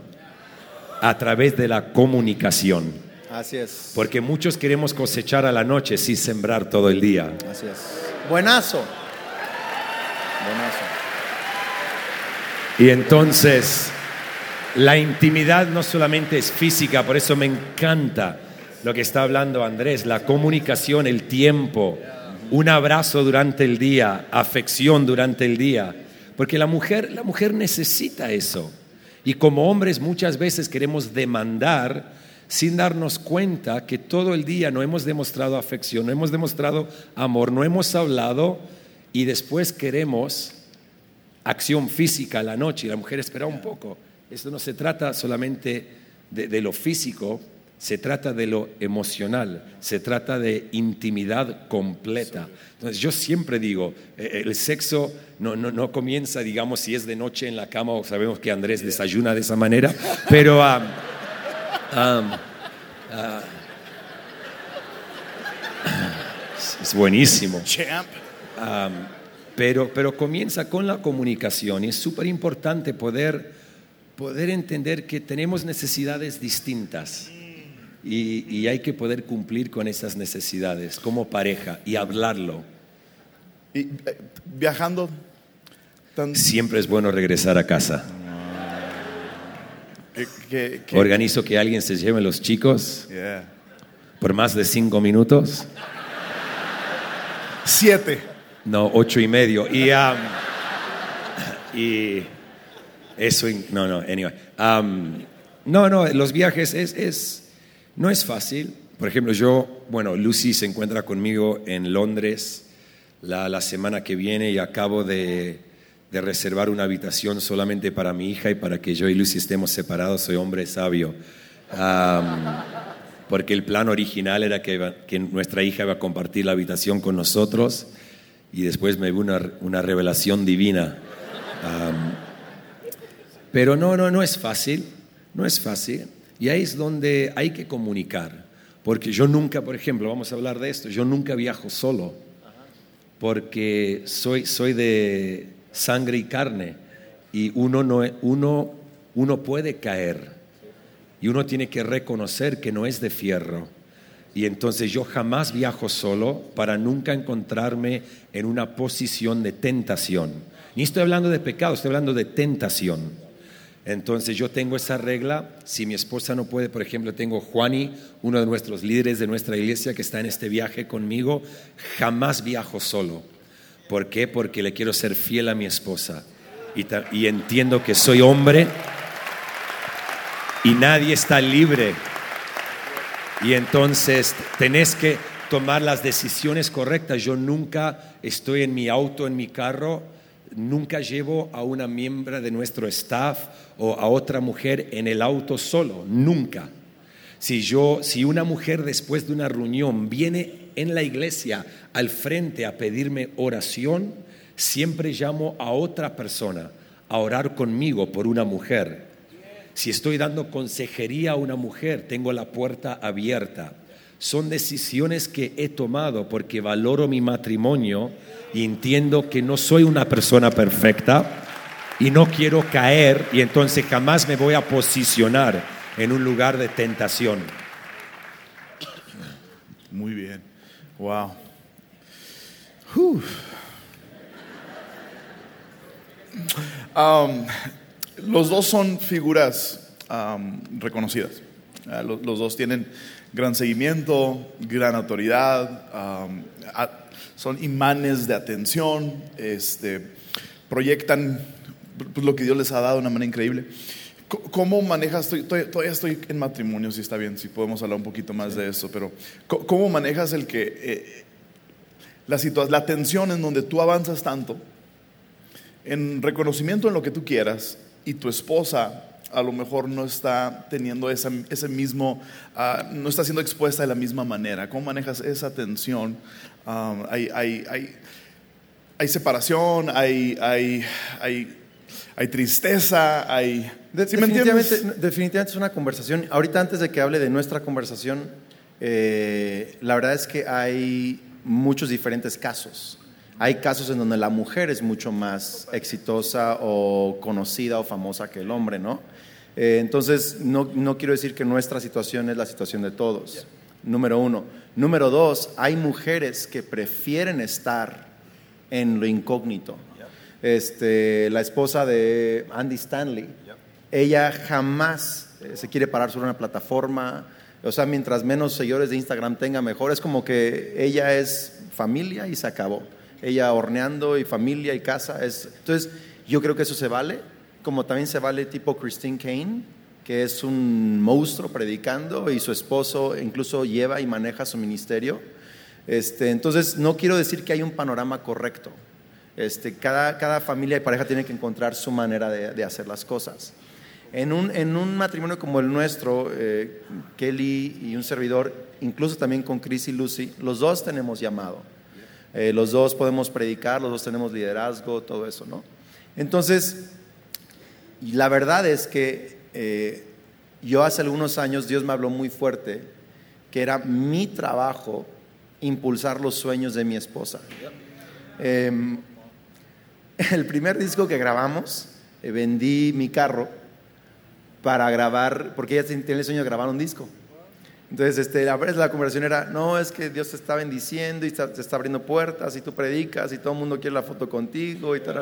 a través de la comunicación. Así es. Porque muchos queremos cosechar a la noche sin sembrar todo el día. Así es. Buenazo. Buenazo. Y entonces la intimidad no solamente es física, por eso me encanta lo que está hablando Andrés, la comunicación, el tiempo, un abrazo durante el día, afección durante el día, porque la mujer, la mujer necesita eso. Y como hombres muchas veces queremos demandar sin darnos cuenta que todo el día no hemos demostrado afección, no hemos demostrado amor, no hemos hablado y después queremos acción física la noche y la mujer espera un poco. Esto no se trata solamente de lo físico, se trata de lo emocional, se trata de intimidad completa. Entonces yo siempre digo, eh, el sexo no, no, no comienza, digamos, si es de noche en la cama, o sabemos que Andrés desayuna de esa manera, pero... es- es buenísimo. Champ. Pero, pero comienza con la comunicación y es súper importante poder, poder entender que tenemos necesidades distintas y, y hay que poder cumplir con esas necesidades como pareja y hablarlo. Y eh, viajando tan Siempre es bueno regresar a casa. que- Organizo que alguien se lleve los chicos Yeah. por más de cinco minutos. Siete. No, ocho y medio. Y, um, y eso, no, no, anyway. Um, no, no, los viajes es, es, no es fácil. Por ejemplo, yo, bueno, Lucy se encuentra conmigo en Londres la, semana que viene y acabo de, reservar una habitación solamente para mi hija y para que yo y Lucy estemos separados. Soy hombre sabio. Porque el plan original era que, nuestra hija iba a compartir la habitación con nosotros y después me vino una, revelación divina. Pero no, no, no es fácil, no es fácil. Y ahí es donde hay que comunicar. Porque yo nunca, por ejemplo, vamos a hablar de esto, yo nunca viajo solo. Porque soy, soy de sangre y carne. Y uno, no, uno, uno puede caer. Y uno tiene que reconocer que no es de fierro. Y entonces yo jamás viajo solo para nunca encontrarme en una posición de tentación. Ni estoy hablando de pecado, estoy hablando de tentación. Entonces yo tengo esa regla, si mi esposa no puede, por ejemplo, tengo Juani, uno de nuestros líderes de nuestra iglesia que está en este viaje conmigo, jamás viajo solo. ¿Por qué? Porque le quiero ser fiel a mi esposa. Y, y entiendo que soy hombre y nadie está libre. Y entonces tenés que tomar las decisiones correctas. Yo nunca estoy en mi auto, en mi carro, nunca llevo a una miembro de nuestro staff o a otra mujer en el auto solo, nunca. Si yo, si una mujer después de una reunión viene en la iglesia al frente a pedirme oración, siempre llamo a otra persona a orar conmigo por una mujer. Si estoy dando consejería a una mujer, tengo la puerta abierta. son decisiones que he tomado porque valoro mi matrimonio entiendo que no soy una persona perfecta y no quiero caer y entonces jamás me voy a posicionar en un lugar de tentación. Muy bien. Wow. Um, los dos son figuras um, reconocidas. Uh, los, dos tienen gran seguimiento, gran autoridad, um, son imanes de atención, este, proyectan pues, lo que Dios les ha dado de una manera increíble. ¿Cómo manejas? todavía estoy en matrimonio, si está bien, si podemos hablar un poquito más de eso, pero ¿cómo manejas el que eh, la, situación, la tensión en donde tú avanzas tanto, en reconocimiento en lo que tú quieras, y tu esposa a lo mejor no está teniendo ese, ese mismo, uh, no está siendo expuesta de la misma manera? ¿Cómo manejas esa tensión? Um, hay, hay, hay, hay, separación, hay, hay, hay, hay tristeza, hay definitivamente, definitivamente, es una conversación. Ahorita antes de que hable de nuestra conversación, eh, la verdad es que hay muchos diferentes casos. Hay casos en donde la mujer es mucho más exitosa o conocida o famosa que el hombre, ¿no? Eh, entonces, no, no, quiero decir que nuestra situación es la situación de todos, número uno. Número dos, hay mujeres que prefieren estar en lo incógnito. Este, la esposa de Andy Stanley, ella jamás eh, se quiere parar sobre una plataforma. O sea, mientras menos seguidores de Instagram tenga, mejor. Es como que ella es familia y se acabó. Ella horneando y familia y casa. Es... Entonces, yo creo que eso se vale. Como también se vale tipo Christine Kane, que es un monstruo predicando y su esposo incluso lleva y maneja su ministerio. Este, entonces, no quiero decir que hay un panorama correcto. Este, cada, cada familia y pareja tiene que encontrar su manera de, de hacer las cosas. En un, en un matrimonio como el nuestro, eh, Kelly y un servidor, incluso también con Chris y Lucy, los dos tenemos llamado. Eh, los dos podemos predicar, los dos tenemos liderazgo, todo eso, ¿no? Entonces, la verdad es que eh, yo hace algunos años Dios me habló muy fuerte que era mi trabajo impulsar los sueños de mi esposa. Em, el primer disco que grabamos, vendí mi carro para grabar, porque ella tiene el sueño de grabar un disco. Entonces, este, la, la conversación era, no, es que Dios te está bendiciendo y te está abriendo puertas y tú predicas y todo el mundo quiere la foto contigo y tal,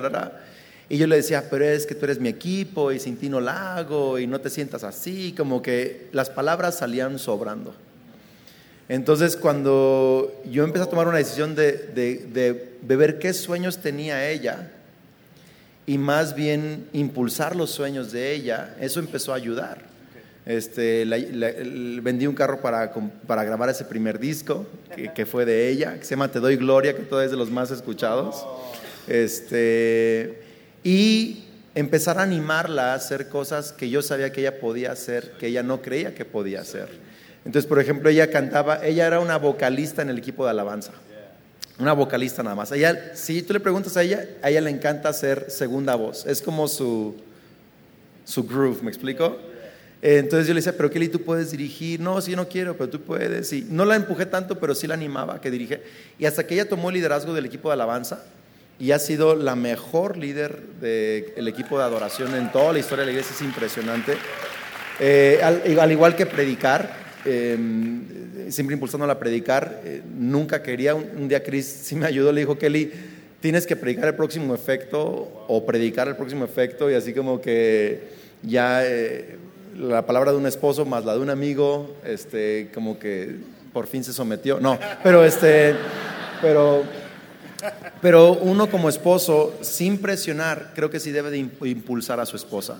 Y yo le decía, pero es que tú eres mi equipo y sin ti no la hago y no te sientas así, como que las palabras salían sobrando. Entonces, cuando yo empecé a tomar una decisión de, de, de ver qué sueños tenía ella, y más bien impulsar los sueños de ella, eso empezó a ayudar. Este, vendí un carro para, para, grabar ese primer disco que, fue de ella, que se llama Te Doy Gloria, que todo es de los más escuchados. Este, y empezar a animarla a hacer cosas que yo sabía que ella podía hacer, que ella no creía que podía hacer. Entonces, por ejemplo, ella cantaba, ella era una vocalista en el equipo de alabanza una vocalista nada más. Ella, si tú le preguntas a ella, a ella le encanta hacer segunda voz. Es como su, su groove, ¿me explico? entonces yo le decía, pero Kelly, tú puedes dirigir. No, sí, yo no quiero, pero tú puedes. Y no la empujé tanto, pero sí la animaba que dirige. Y hasta que ella tomó el liderazgo del equipo de alabanza y ha sido la mejor líder del equipo de adoración en toda la historia de la iglesia, es impresionante. Eh, al, igual que predicar, em, siempre impulsándola a predicar. Eh, nunca quería, un, día Chris sí me ayudó, le dijo, Kelly, tienes que predicar el próximo efecto o predicar el próximo efecto y así como que ya eh, la palabra de un esposo más la de un amigo, este, como que por fin se sometió. No, pero este, pero, pero uno como esposo, sin presionar, creo que sí debe de impulsar a su esposa.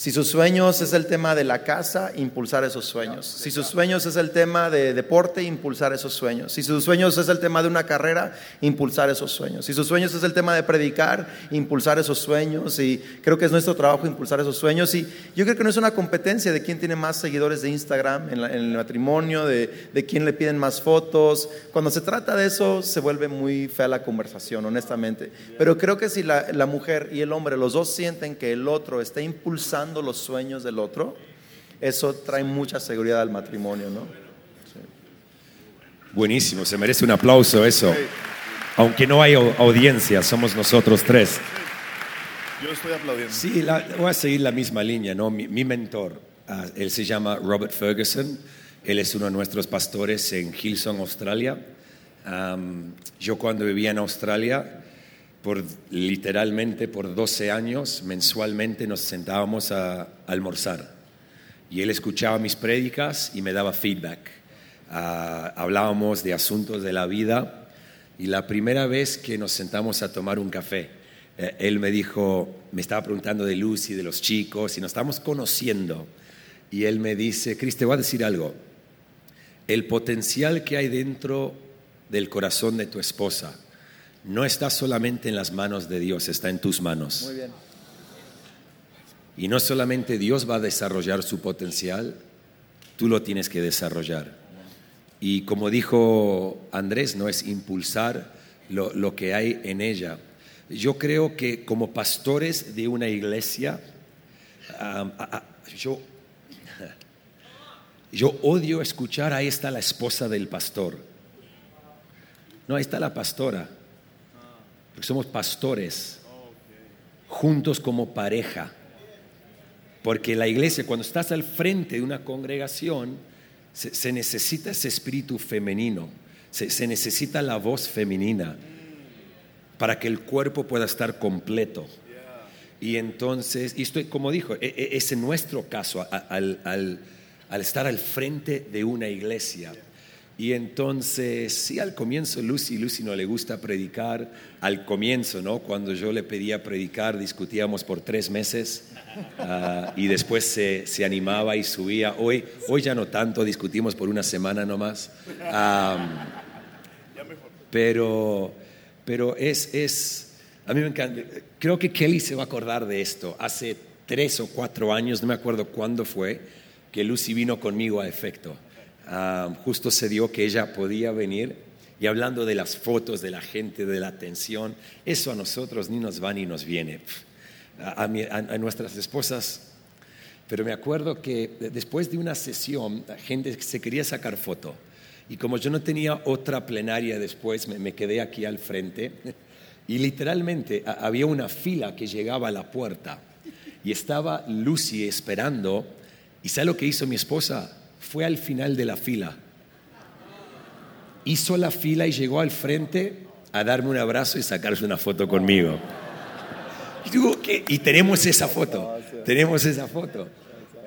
Si sus sueños es el tema de la casa, impulsar esos sueños. Si sus sueños es el tema de deporte, impulsar esos sueños. Si sus sueños es el tema de una carrera, impulsar esos sueños. Si sus sueños es el tema de predicar, impulsar esos sueños. Y creo que es nuestro trabajo impulsar esos sueños. Y yo creo que no es una competencia de quién tiene más seguidores de Instagram en, el matrimonio, de, de, quién le piden más fotos. Cuando se trata de eso, se vuelve muy fea la conversación, honestamente. Pero creo que si la, la mujer y el hombre, los dos sienten que el otro está impulsando los sueños del otro, eso trae mucha seguridad al matrimonio, ¿no? Buenísimo, se merece un aplauso eso. Aunque no hay au- audiencia, somos nosotros tres. Yo estoy aplaudiendo. Sí, la- voy a seguir la misma línea, ¿no? Mi, mi mentor, ah, él se llama Robert Ferguson, él es uno de nuestros pastores en Hillsong, Australia. Am, yo cuando vivía en Australia, literalmente por 12 años, mensualmente nos sentábamos a almorzar. Y él escuchaba mis prédicas y me daba feedback. Ah, hablábamos de asuntos de la vida y la primera vez que nos sentamos a tomar un café, eh, él me dijo, me estaba preguntando de Lucy, de los chicos, y nos estamos conociendo. Y él me dice, Cris, te voy a decir algo. El potencial que hay dentro del corazón de tu esposa no está solamente en las manos de Dios, está en tus manos. Muy bien. Y no solamente Dios va a desarrollar su potencial, tú lo tienes que desarrollar. Y como dijo Andrés, no es impulsar lo, lo que hay en ella. Yo creo que como pastores de una iglesia, am, a- a- yo, yo odio escuchar, ahí está la esposa del pastor. No, ahí está la pastora. Porque somos pastores, juntos como pareja. Porque la iglesia, cuando estás al frente de una congregación, se, necesita ese espíritu femenino, se, necesita la voz femenina para que el cuerpo pueda estar completo. Y entonces, y estoy, como dijo, e- e- es en nuestro caso, al estar al frente de una iglesia. Y entonces, sí, al comienzo Lucy, Lucy no le gusta predicar. Al comienzo, ¿no? Cuando yo le pedía predicar, discutíamos por tres meses ah, y después se, se animaba y subía. Hoy, hoy ya no tanto, discutimos por una semana nomás. Am, pero, pero es, es, a mí me encanta. Creo que Kelly se va a acordar de esto. Hace tres o cuatro años, no me acuerdo cuándo fue, que Lucy vino conmigo a efecto. Ah, justo se dio que ella podía venir y hablando de las fotos, de la gente, de la atención, eso a nosotros ni nos va ni nos viene. A, nuestras esposas pero me acuerdo que después de una sesión, la gente se quería sacar foto. Y como yo no tenía otra plenaria después, me, quedé aquí al frente. Y literalmente había una fila que llegaba a la puerta. Y estaba Lucy esperando. ¿Y sabe lo que hizo mi esposa? Fue al final de la fila. Hizo la fila y llegó al frente a darme un abrazo y sacarse una foto conmigo. Y tenemos esa foto, tenemos esa foto.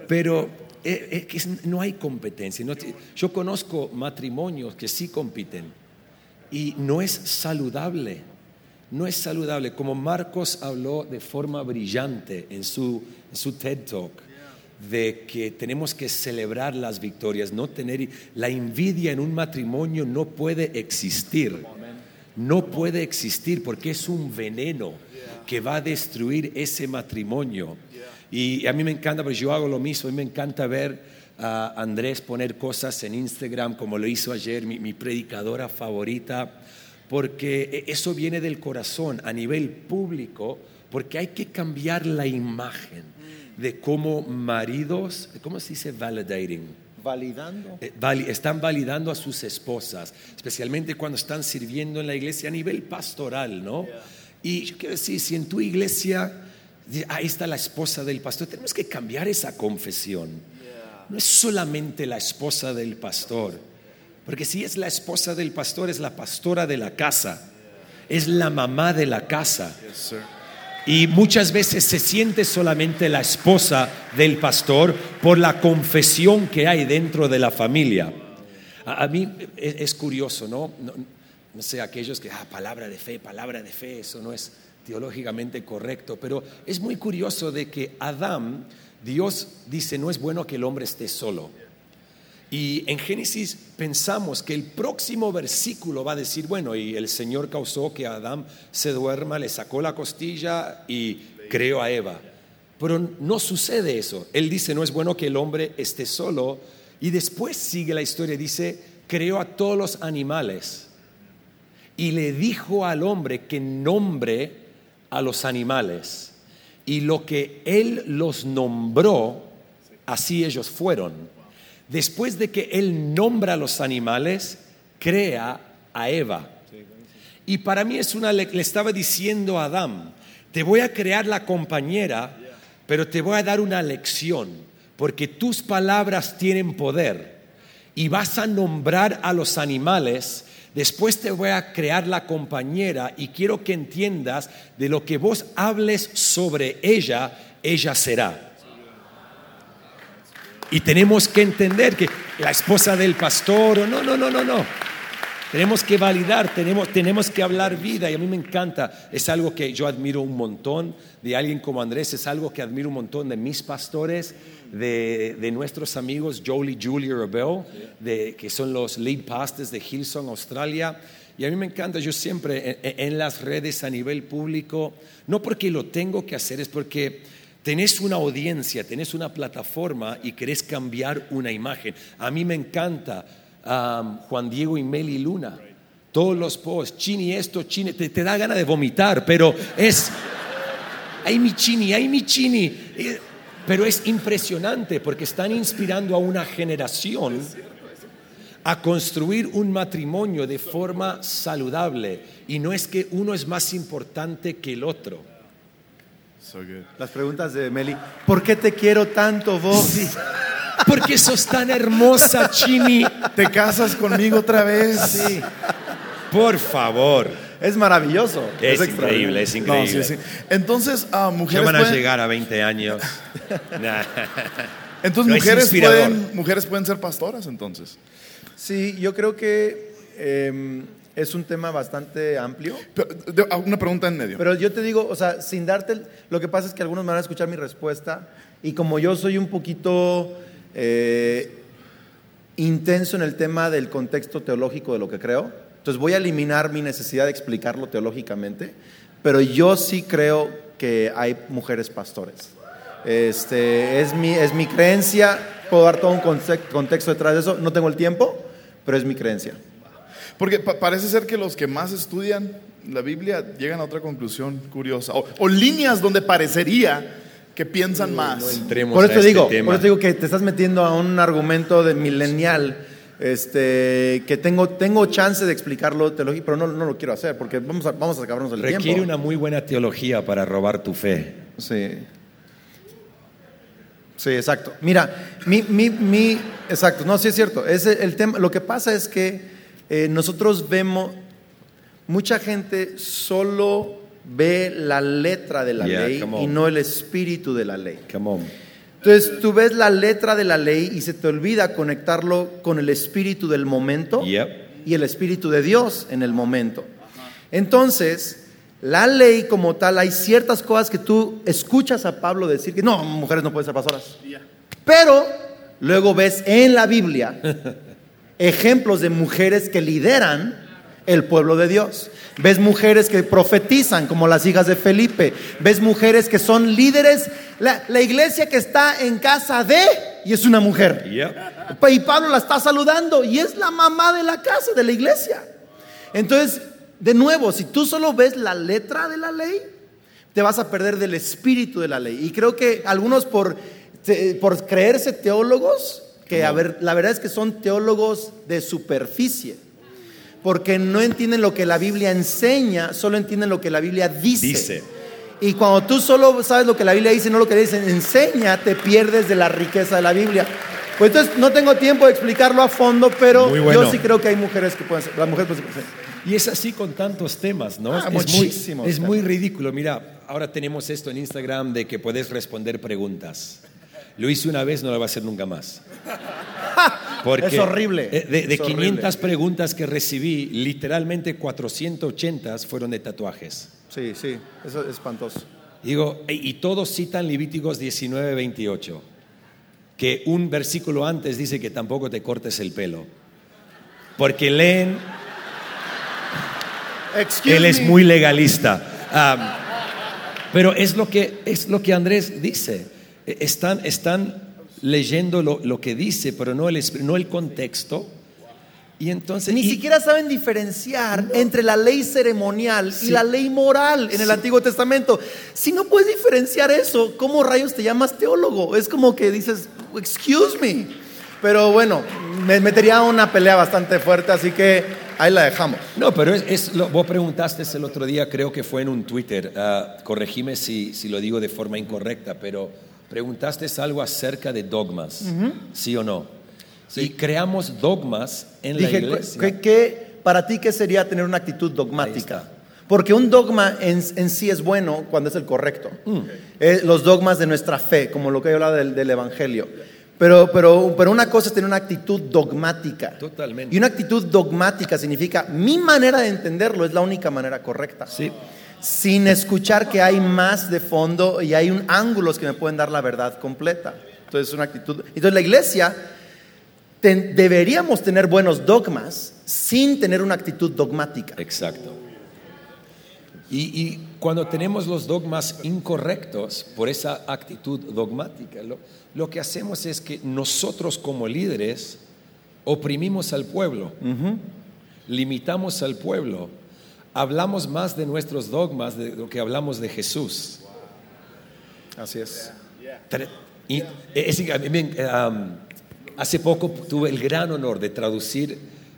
Pero eh, eh, que es- no hay competencia. yo conozco matrimonios que sí compiten y no es saludable. No es saludable. Como Marcos habló de forma brillante en su TED Talk, de que tenemos que celebrar las victorias, no tener la envidia en un matrimonio no puede existir. No puede existir porque es un veneno que va a destruir ese matrimonio. Y a mí me encanta, porque yo hago lo mismo, a mí me encanta ver a Andrés poner cosas en Instagram como lo hizo ayer mi, mi predicadora favorita, porque e- eso viene del corazón a nivel público, porque hay que cambiar la imagen de cómo maridos, ¿cómo se dice validating? Validando. Eh, vali- están validando a sus esposas, especialmente cuando están sirviendo en la iglesia a nivel pastoral, ¿no? Y yo quiero decir, si en tu iglesia, ahí está la esposa del pastor, tenemos que cambiar esa confesión. No es solamente la esposa del pastor, porque si es la esposa del pastor, es la pastora de la casa, es la mamá de la casa. Yes, sir. Y muchas veces se siente solamente la esposa del pastor por la confesión que hay dentro de la familia. A, mí es, es curioso, ¿no? ¿no? no sé, aquellos que, ah, palabra de fe, palabra de fe, eso no es teológicamente correcto, pero es muy curioso de que Adán, Dios dice, no es bueno que el hombre esté solo. Y en Génesis pensamos que el próximo versículo va a decir, bueno, y el Señor causó que Adán se duerma, le sacó la costilla y creó a Eva. Pero no sucede eso. Él dice, no es bueno que el hombre esté solo. Y después sigue la historia, dice, creó a todos los animales. Y le dijo al hombre que nombre a los animales. Y lo que él los nombró, así ellos fueron. Después de que él nombra a los animales, crea a Eva. Y para mí es una, le, le estaba diciendo a Adán, te voy a crear la compañera, pero te voy a dar una lección, porque tus palabras tienen poder y vas a nombrar a los animales. Después te voy a crear la compañera y quiero que entiendas de lo que vos hables sobre ella, ella será. Y tenemos que entender que la esposa del pastor, no, no, no, no, no. Tenemos que validar, tenemos, tenemos que hablar vida y a mí me encanta. Es algo que yo admiro un montón de alguien como Andrés, es algo que admiro un montón de mis pastores, de, de nuestros amigos Jolie, Julia Rebel, de, que son los lead pastors de Hillsong, Australia. Y a mí me encanta, yo siempre en, en las redes a nivel público, no porque lo tengo que hacer, es porque tenés una audiencia, tenés una plataforma y querés cambiar una imagen. A mí me encanta Juan Diego y Meli Luna. Todos los posts, chini esto, chini, te, te da ganas de vomitar, pero es, ay mi chini, ay mi chini. Pero es impresionante porque están inspirando a una generación a construir un matrimonio de forma saludable. Y no es que uno es más importante que el otro. So good. Las preguntas de Meli. ¿Por qué te quiero tanto vos? Porque sos tan hermosa, Chini. ¿Te casas conmigo otra vez? Sí. Por favor. Es maravilloso. Es, extraordinario. increíble, es No, increíble. sí, sí. Entonces, Ya mujeres van a pueden, llegar a 20 años. Nah. entonces No, es mujeres, pueden, mujeres pueden ser pastoras, entonces. Sí, yo creo que eh, es un tema bastante amplio. Pero, ah, una pregunta en medio. Pero yo te digo, o sea, sin darte, el- lo que pasa es que algunos me van a escuchar mi respuesta y como yo soy un poquito eh, intenso en el tema del contexto teológico de lo que creo, entonces voy a eliminar mi necesidad de explicarlo teológicamente, pero yo sí creo que hay mujeres pastores. Este, es, mi, es mi creencia, puedo dar todo un contexto detrás de eso, no tengo el tiempo, pero es mi creencia. Porque pa- parece ser que los que más estudian la Biblia llegan a otra conclusión curiosa. O, o líneas donde parecería que piensan más. Entremos Por eso te este digo, tema. por eso te digo que te estás metiendo a un argumento de milenial, este, que tengo, tengo chance de explicarlo teológico, pero no, no lo quiero hacer porque vamos a, vamos a acabarnos el Requiere tiempo. una muy buena teología para robar tu fe. Sí. Sí, exacto. Mira, mi, mi, mi, exacto, no, sí es cierto. Ese, el tema, lo que pasa es que eh, nosotros vemos, mucha gente solo ve la letra de la Yeah, ley y no el espíritu de la ley. Come on. Entonces tú ves la letra de la ley y se te olvida conectarlo con el espíritu del momento Yep. y el espíritu de Dios en el momento. Entonces, la ley como tal, hay ciertas cosas que tú escuchas a Pablo decir que no, mujeres no pueden ser pastoras. Pero luego ves en la Biblia ejemplos de mujeres que lideran el pueblo de Dios. Ves mujeres que profetizan, como las hijas de Felipe. Ves mujeres que son líderes. La, la iglesia que está en casa de, y es una mujer. Yep. Y Pablo la está saludando, y es la mamá de la casa, de la iglesia. Entonces, de nuevo, si tú solo ves la letra de la ley, te vas a perder del espíritu de la ley. Y creo que algunos por, por creerse teólogos, que a ver, la verdad es que son teólogos de superficie, porque no entienden lo que la Biblia enseña, solo entienden lo que la Biblia dice. Dice. Y cuando tú solo sabes lo que la Biblia dice, no lo que dice, enseña, te pierdes de la riqueza de la Biblia. Pues entonces no tengo tiempo de explicarlo a fondo, pero Muy bueno. yo sí creo que hay mujeres que pueden ser, las mujeres pueden ser. Y es así con tantos temas, ¿no? Ah, es, muy, muchísimos es muy ridículo. Mira, ahora tenemos esto en Instagram de que puedes responder preguntas. Lo hice una vez, no lo voy a hacer nunca más. Porque Es horrible. De, de Es horrible. 500 preguntas que recibí, literalmente 480 fueron de tatuajes. Sí, sí, eso es espantoso. Digo, y todos citan Levíticos 19, 28, que un versículo antes dice que tampoco te cortes el pelo. Porque leen Excuse Él es muy legalista. Am, pero es lo que, es lo que Andrés dice. Están, están leyendo lo, lo que dice, pero no el, no el contexto. Y entonces... Ni y- siquiera saben diferenciar entre la ley ceremonial y la ley moral en el Antiguo Testamento. Si no puedes diferenciar eso, ¿cómo rayos te llamas teólogo? Es como que dices, excuse me. Pero bueno, me metería una pelea bastante fuerte, así que ahí la dejamos. No, pero es, es lo, vos preguntaste el otro día, creo que fue en un Twitter, ah, corregime si, si lo digo de forma incorrecta, pero preguntaste algo acerca de dogmas, ¿sí o no? Y creamos dogmas en la Dije, iglesia. ¿qué, qué- para ti qué sería tener una actitud dogmática? Porque un dogma en, en sí es bueno cuando es el correcto. Mm. Eh, los dogmas de nuestra fe, como lo que he hablado del, del Evangelio. Pero, pero, pero una cosa es tener una actitud dogmática. Totalmente. Y una actitud dogmática significa mi manera de entenderlo es la única manera correcta. Sí. Sin escuchar que hay más de fondo y hay un, ángulos que me pueden dar la verdad completa. Entonces, una actitud. Entonces, la iglesia ten- deberíamos tener buenos dogmas sin tener una actitud dogmática. Exacto. Y, y cuando tenemos los dogmas incorrectos por esa actitud dogmática, lo, lo que hacemos es que nosotros como líderes oprimimos al pueblo, limitamos al pueblo, hablamos más de nuestros dogmas de lo que hablamos de Jesús. Así es. Y mí me- um, hace poco tuve el gran honor de traducir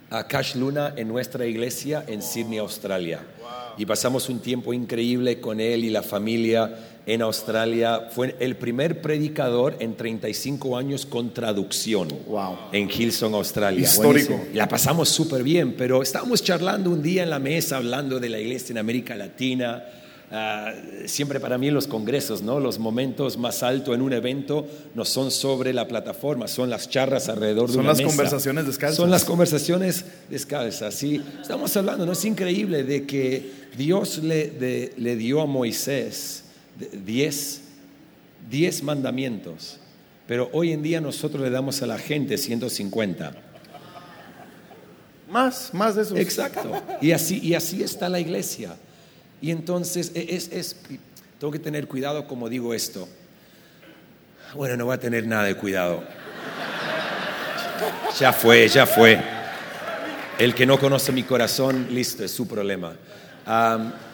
a Cash Luna en nuestra iglesia en Sydney, Australia. Y pasamos un tiempo increíble con él y la familia en Australia. Fue el primer predicador en 35 años con traducción Wow. en Hillsong, Australia. Histórico. Y La pasamos súper bien, pero estábamos charlando un día en la mesa, hablando de la iglesia en América Latina. Ah, siempre para mí los congresos, ¿no? Los momentos más altos en un evento no son sobre la plataforma, son las charlas alrededor de Son una las mesa. conversaciones descalzas. Son las conversaciones descalzas. Sí, estamos hablando, ¿no? Es increíble de que Dios le, de- le dio a Moisés de- diez, diez mandamientos, pero hoy en día nosotros le damos a la gente 150. Más, más de eso. Exacto. Y así, y así está la iglesia. Y entonces e- es, es- tengo que tener cuidado como digo esto. Bueno, no voy a tener nada de cuidado. Ya fue, ya fue. El que no conoce mi corazón, listo, es su problema.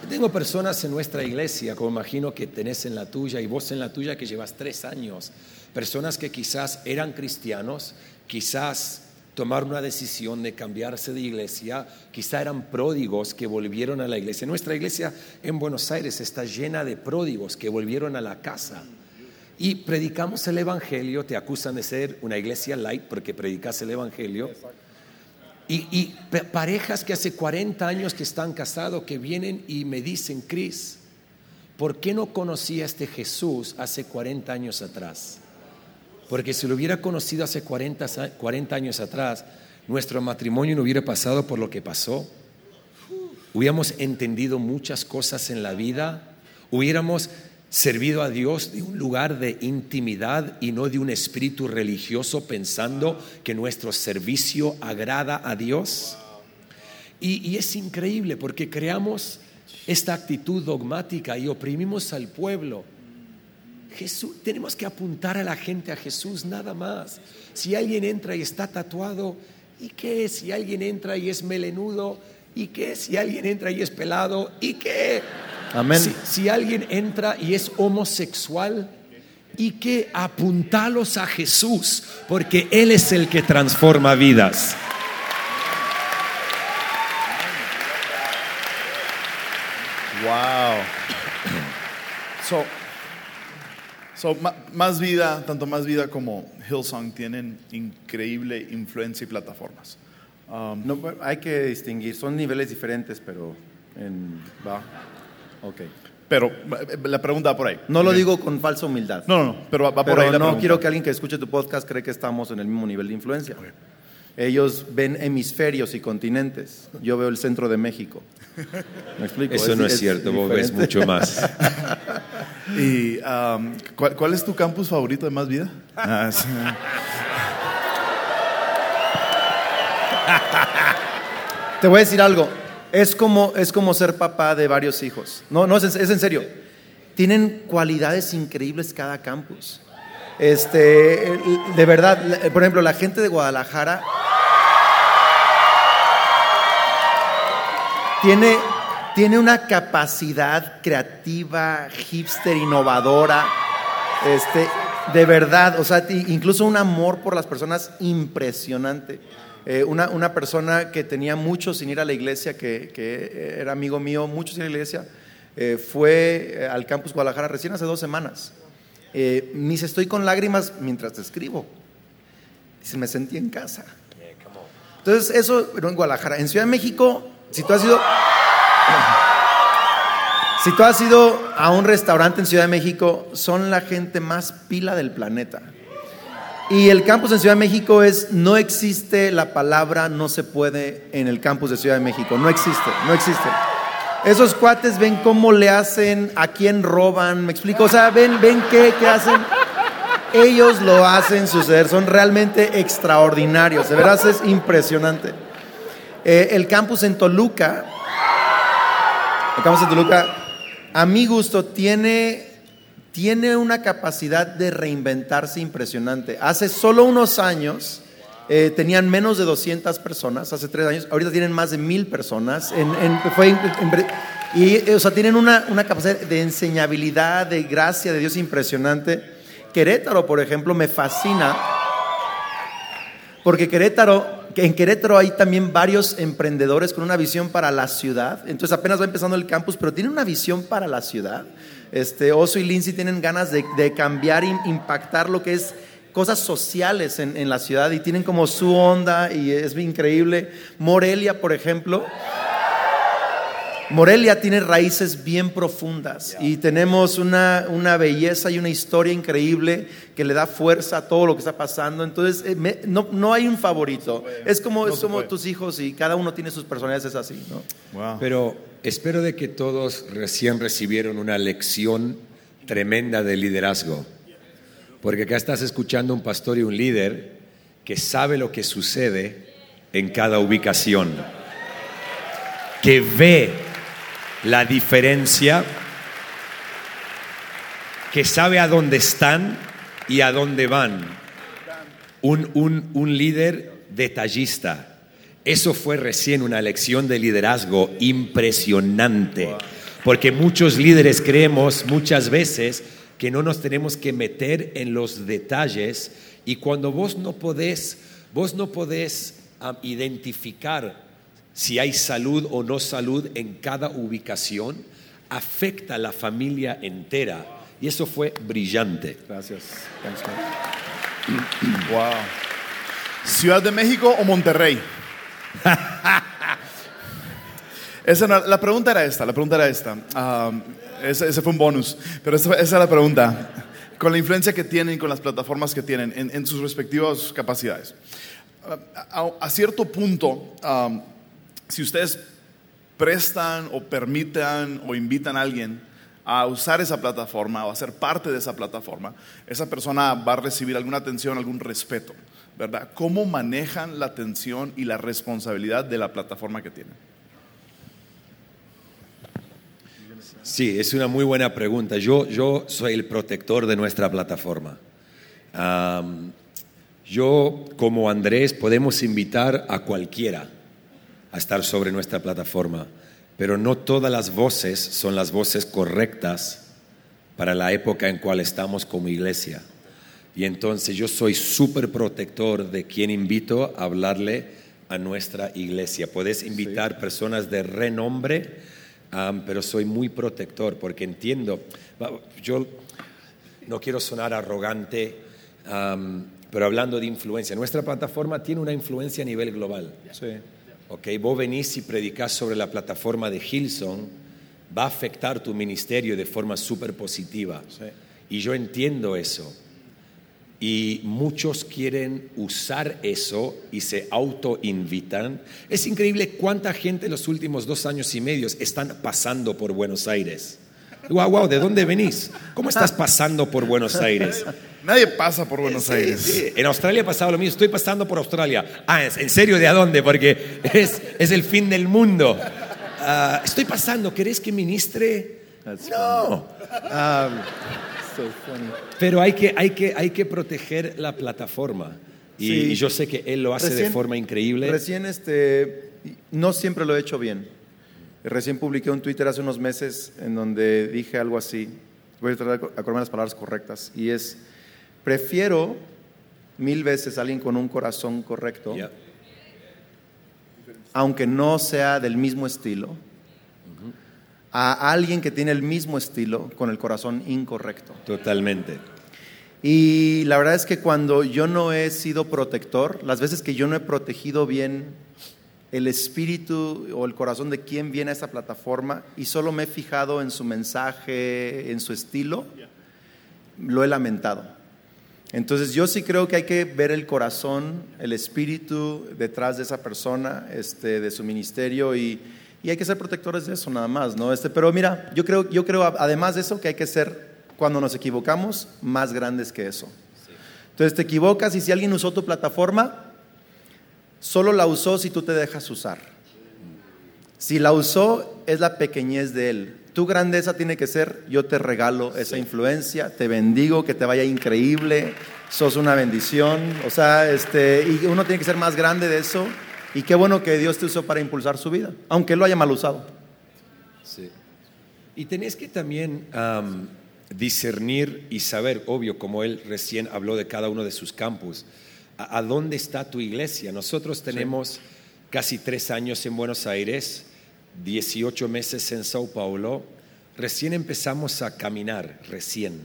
Tengo personas en nuestra iglesia, como imagino que tenés en la tuya y vos en la tuya que llevas tres años, personas que quizás eran cristianos, quizás tomaron una decisión de cambiarse de iglesia, quizás eran pródigos que volvieron a la iglesia. Nuestra iglesia en Buenos Aires está llena de pródigos que volvieron a la casa. Y predicamos el Evangelio, te acusan de ser una iglesia light porque predicas el Evangelio. Y, parejas que hace 40 años que están casados, que vienen y me dicen, Cris, ¿por qué no conocí a este Jesús hace 40 años atrás? Porque si lo hubiera conocido hace 40, sa- 40 años atrás, nuestro matrimonio no hubiera pasado por lo que pasó. Hubiéramos entendido muchas cosas en la vida. Hubiéramos servido a Dios de un lugar de intimidad y no de un espíritu religioso pensando que nuestro servicio agrada a Dios. Y, y es increíble porque creamos esta actitud dogmática y oprimimos al pueblo. Jesús, tenemos que apuntar a la gente a Jesús nada más. Si alguien entra y está tatuado, ¿y qué? Si alguien entra y es melenudo, ¿y qué? Si alguien entra y es pelado, ¿y qué? Amén. Si, si alguien entra y es homosexual, ¿y qué? Apuntalos a Jesús, porque Él es el que transforma vidas. Wow. So, so, más vida, tanto más vida como Hillsong tienen increíble influencia y plataformas. Um, No, hay que distinguir, son niveles diferentes, pero en, va. Ok. pero eh, la pregunta va por ahí. No lo digo con falsa humildad. No, no, no, pero va, va por ahí la no pregunta. quiero que alguien que escuche tu podcast cree que estamos en el mismo nivel de influencia. Ellos ven hemisferios y continentes. Yo veo el centro de México. ¿Me explico? Eso no es, cierto, vos ves mucho más. Y, um, ¿cuál, cuál es tu campus favorito de Más Vida? Ah, sí. Te voy a decir algo. Es como, es como ser papá de varios hijos. No, no, es, en- es en serio. Tienen cualidades increíbles cada campus. Este, de verdad, por ejemplo, la gente de Guadalajara tiene, tiene una capacidad creativa, hipster, innovadora. Este, de verdad, o sea, incluso un amor por las personas impresionante. Eh, una, una, persona que tenía mucho sin ir a la iglesia, que, que era amigo mío, mucho sin ir a la iglesia, eh, fue eh, al campus Guadalajara recién hace dos semanas. Eh, me dice, estoy con lágrimas mientras te escribo. Dice, me sentí en casa. Entonces, eso, pero en Guadalajara. En Ciudad de México, si tú has ido... Si tú has ido a un restaurante en Ciudad de México, son la gente más pila del planeta. Y el campus en Ciudad de México es, no existe la palabra no se puede en el campus de Ciudad de México. No existe, no existe. Esos cuates ven cómo le hacen, a quién roban, me explico, o sea, ven, ven qué, qué hacen. Ellos lo hacen suceder, son realmente extraordinarios, de verdad es impresionante. Eh, el campus en Toluca, el campus en Toluca, a mi gusto, tiene, tiene una capacidad de reinventarse impresionante. Hace solo unos años, eh, tenían menos de 200 personas hace tres años, ahorita tienen más de mil personas. y, o sea, tienen una, una capacidad de enseñabilidad, de gracia de Dios impresionante. Querétaro, por ejemplo, me fascina, porque Querétaro, en Querétaro hay también varios emprendedores con una visión para la ciudad. Entonces apenas va empezando el campus, pero tienen una visión para la ciudad. Este, Oso y Lindsay tienen ganas de, cambiar, impactar lo que es cosas sociales en, la ciudad y tienen como su onda y es increíble. Morelia, por ejemplo. Morelia tiene raíces bien profundas y tenemos una, una, belleza y una historia increíble que le da fuerza a todo lo que está pasando. Entonces, eh, no, no, hay un favorito. Es como, somos tus hijos y cada uno tiene sus personalidades, así. ¿no? Pero espero de que todos recién recibieron una lección tremenda de liderazgo. Porque acá estás escuchando un pastor y un líder que sabe lo que sucede en cada ubicación, que ve la diferencia, que sabe a dónde están y a dónde van. Un, un líder detallista. Eso fue recién una lección de liderazgo impresionante, porque muchos líderes creemos muchas veces que no nos tenemos que meter en los detalles y cuando vos no podés, vos no podés identificar si hay salud o no salud en cada ubicación, afecta a la familia entera. Y eso fue brillante. Gracias. Wow. ¿Ciudad de México o Monterrey? Esa la pregunta era esta, la pregunta era esta. Ese, fue un bonus. Pero esa, es la pregunta. Con la influencia que tienen, con las plataformas que tienen en, sus respectivas capacidades. A, cierto punto, si ustedes prestan o permitan o invitan a alguien a usar esa plataforma o a ser parte de esa plataforma, esa persona va a recibir alguna atención, algún respeto, ¿verdad? ¿Cómo manejan la atención y la responsabilidad de la plataforma que tienen? Sí, es una muy buena pregunta. Yo, yo soy el protector de nuestra plataforma. yo, como Andrés, podemos invitar a cualquiera a estar sobre nuestra plataforma, pero no todas las voces son las voces correctas para la época en cual estamos como iglesia. Y entonces yo soy súper protector de quien invito a hablarle a nuestra iglesia. Puedes invitar personas de renombre pero soy muy protector porque entiendo, yo no quiero sonar arrogante, pero hablando de influencia, nuestra plataforma tiene una influencia a nivel global. Sí. Okay, vos venís y predicás sobre la plataforma de Hilson, va a afectar tu ministerio de forma súper positiva. Y yo entiendo eso y muchos quieren usar eso y se autoinvitan. Es increíble cuánta gente en los últimos dos años y medio están pasando por Buenos Aires. Wow, wow, ¿de dónde venís? ¿Cómo estás pasando por Buenos Aires? Nadie pasa por Buenos Aires. En Australia pasaba lo mismo. Estoy pasando por Australia. Ah, ¿en serio de a dónde? Porque es, es el fin del mundo. Ah, estoy pasando. ¿Querés que ministre? no. Um, pero hay que, hay, que, hay que proteger la plataforma. Y, yo sé que él lo hace de forma increíble. Recién, este, no siempre lo he hecho bien. Recién publiqué un Twitter hace unos meses en donde dije algo así. Voy a tratar de acordarme las palabras correctas. Y es, prefiero mil veces a alguien con un corazón correcto, Yeah. aunque no sea del mismo estilo, a alguien que tiene el mismo estilo con el corazón incorrecto. Totalmente. Y la verdad es que cuando yo no he sido protector, las veces que yo no he protegido bien el espíritu o el corazón de quien viene a esta plataforma y solo me he fijado en su mensaje, en su estilo, lo he lamentado. Entonces yo sí creo que hay que ver el corazón, el espíritu detrás de esa persona, este, de su ministerio y, y hay que ser protectores de eso nada más, ¿no? Este, pero mira, yo creo, yo creo además de eso que hay que ser cuando nos equivocamos más grandes que eso. Entonces te equivocas y si alguien usó tu plataforma, solo la usó si tú te dejas usar. Si la usó, es la pequeñez de él. Tu grandeza tiene que ser, yo te regalo esa influencia, te bendigo, que te vaya increíble, sos una bendición. O sea, este, y uno tiene que ser más grande de eso. Y qué bueno que Dios te usó para impulsar su vida, aunque él lo haya mal usado. Sí. Y tenés que también am, discernir y saber, obvio, como él recién habló de cada uno de sus campus, a, dónde está tu iglesia. Nosotros tenemos casi tres años en Buenos Aires, 18 meses en Sao Paulo, recién empezamos a caminar, recién.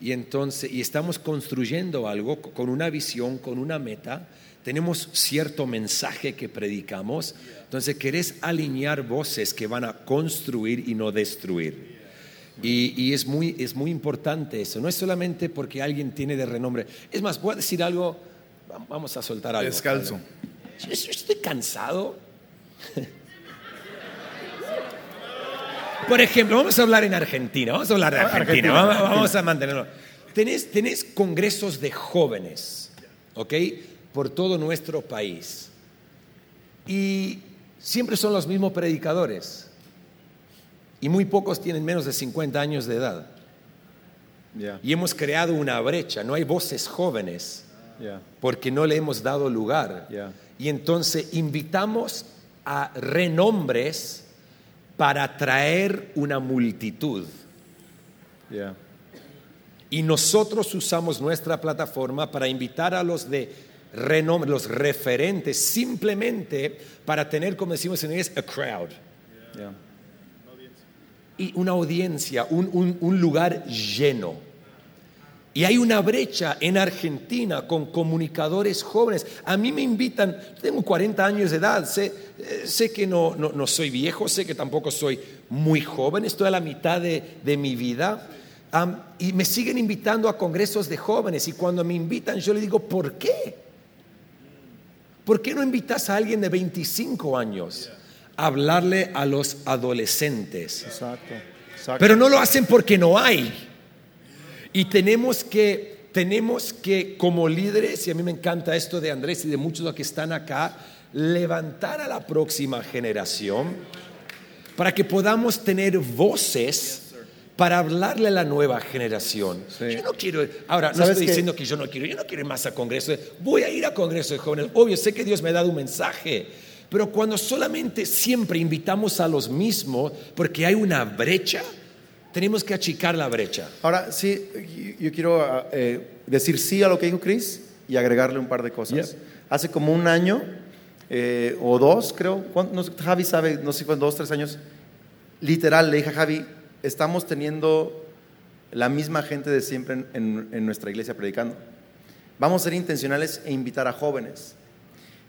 Y entonces, y estamos construyendo algo con una visión, con una meta. Tenemos cierto mensaje que predicamos. Entonces, querés alinear voces que van a construir y no destruir. Y, y es, muy, es muy importante eso. No es solamente porque alguien tiene de renombre. Es más, voy a decir algo. Vamos a soltar algo. Descalzo. Yo estoy cansado. Por ejemplo, vamos a hablar en Argentina. Vamos a hablar de Argentina. Vamos, vamos a mantenerlo. Tenés, tenés congresos de jóvenes, ¿ok? Por todo nuestro país. Y siempre son los mismos predicadores. Y muy pocos tienen menos de 50 años de edad. Y hemos creado una brecha. No hay voces jóvenes porque no le hemos dado lugar. Y entonces invitamos a renombres para traer una multitud. Y nosotros usamos nuestra plataforma para invitar a los de renombre, los referentes, simplemente para tener, como decimos en inglés, a crowd. y una audiencia, un, un- un lugar lleno. Y hay una brecha en Argentina con comunicadores jóvenes. A mí me invitan, tengo 40 años de edad, sé, eh, sé que no, no, no soy viejo, sé que tampoco soy muy joven, estoy a la mitad de, de mi vida. Y me siguen invitando a congresos de jóvenes y cuando me invitan yo le digo, ¿por qué? ¿Por qué no invitas a alguien de 25 años a hablarle a los adolescentes? Exacto, exacto. Pero no lo hacen porque no hay. Y tenemos que, tenemos que, como líderes, y a mí me encanta esto de Andrés y de muchos de los que están acá, levantar a la próxima generación para que podamos tener voces para hablarle a la nueva generación. Sí. Yo no quiero, ahora no ¿Sabes estoy diciendo que yo no quiero, yo no quiero ir más a congresos, voy a ir a congresos de jóvenes, obvio, sé que Dios me ha dado un mensaje, pero cuando solamente siempre invitamos a los mismos porque hay una brecha, tenemos que achicar la brecha. Ahora, sí, yo- quiero ah, eh, decir sí a lo que dijo Chris y agregarle un par de cosas. Yep. Hace como un año eh, o dos, creo. No Javi sabe, no sé dos, tres años, literal, le dije a Javi, estamos teniendo la misma gente de siempre en, en- en nuestra iglesia predicando. Vamos a ser intencionales e invitar a jóvenes.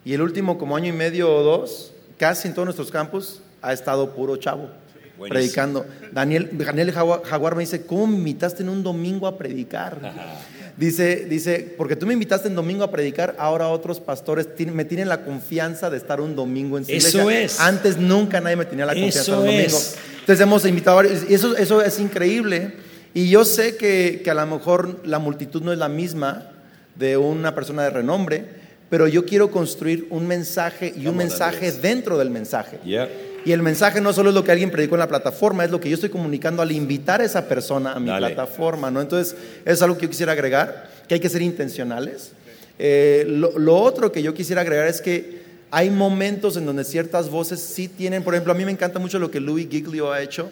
Y el último como año y medio o dos, casi en todos nuestros campus, ha estado puro chavo Buenísimo. predicando. Daniel, Daniel Jaguar, me dice, ¿cómo me invitaste en un domingo a predicar? Dice, dice, porque tú me invitaste en domingo a predicar, ahora otros pastores me tienen la confianza de estar un domingo en su Eso iglesia. es. Antes nunca nadie me tenía la confianza Eso un domingo. es. Entonces hemos invitado a varios, y eso, eso es increíble. Y yo sé que, que a lo mejor la multitud no es la misma de una persona de renombre, pero yo quiero construir un mensaje y un Vamos, mensaje Andrés. dentro del mensaje. Yeah. Y el mensaje no solo es lo que alguien predicó en la plataforma, es lo que yo estoy comunicando al invitar a esa persona a mi Dale. plataforma, ¿no? Entonces, es algo que yo quisiera agregar, que hay que ser intencionales. Eh, lo, lo otro que yo quisiera agregar es que Hay momentos en donde ciertas voces sí tienen, por ejemplo, a mí me encanta mucho lo que Louis Giglio ha hecho,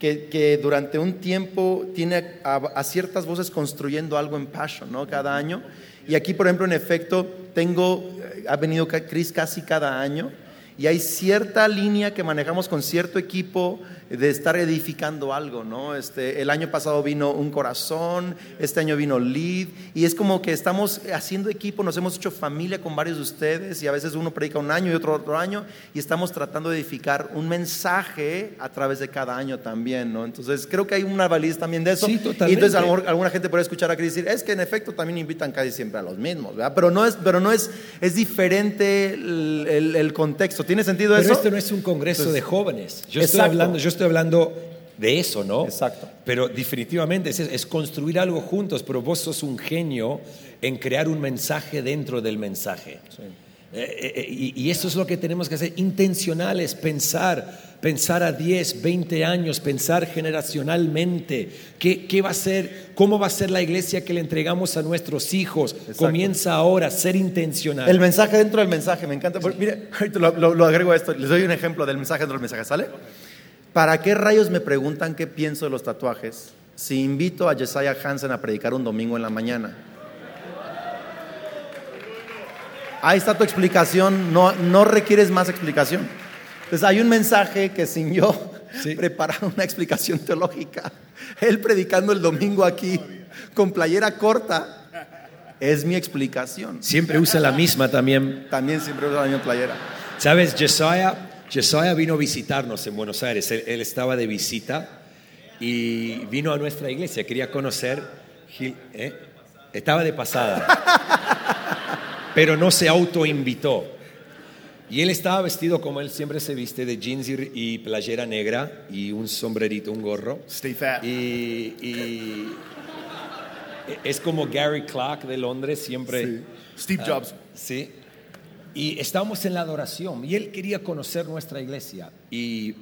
que, que durante un tiempo tiene a, a ciertas voces construyendo algo en Passion, ¿no? Cada año. Y aquí, por ejemplo, en efecto, tengo, eh, ha venido Chris casi cada año y hay cierta línea que manejamos con cierto equipo de estar edificando algo, ¿no? Este, el año pasado vino un corazón, este año vino lead y es como que estamos haciendo equipo, nos hemos hecho familia con varios de ustedes y a veces uno predica un año y otro otro año y estamos tratando de edificar un mensaje a través de cada año también, ¿no? Entonces creo que hay una validez también de eso. Sí, y totalmente. entonces lo mejor alguna gente puede escuchar a Chris decir, es que en efecto también invitan casi siempre a los mismos, ¿verdad? Pero no es, pero no es, es diferente el, el- el contexto. ¿Tiene sentido Pero eso? esto no es un congreso de jóvenes. Yo estoy, hablando, yo estoy hablando de eso, ¿no? Exacto. Pero definitivamente es, es construir algo juntos, pero vos sos un genio en crear un mensaje dentro del mensaje. Eh, eh, eh, y, y eso es lo que tenemos que hacer, intencionales, pensar, pensar a 10, 20 años, pensar generacionalmente, ¿Qué, qué va a ser, cómo va a ser la iglesia que le entregamos a nuestros hijos. Comienza ahora, ser intencional. El mensaje dentro del mensaje, me encanta. Porque, Mire, ahorita lo, lo- lo agrego a esto, les doy un ejemplo del mensaje dentro del mensaje, ¿sale? ¿Para qué rayos me preguntan qué pienso de los tatuajes si invito a Jesiah Hansen a predicar un domingo en la mañana? Ahí está tu explicación, no, no requieres más explicación. Entonces hay un mensaje que sin yo Sí. preparar una explicación teológica, él predicando el domingo aquí con playera corta, es mi explicación. Siempre usa la misma también. También siempre usa la misma playera. ¿Sabes? Josiah, Josiah vino a visitarnos en Buenos Aires. Él, él estaba de visita y vino a nuestra iglesia. Quería conocer. Gil- ¿eh? Estaba de pasada. Pero no se autoinvitó. Y él estaba vestido como él siempre se viste, de jeans y, playera negra y un sombrerito, un gorro. Stay fat. Y, y es como Gary Clark de Londres, siempre. Steve Jobs. Sí. Y estábamos en la adoración y él quería conocer nuestra iglesia. Y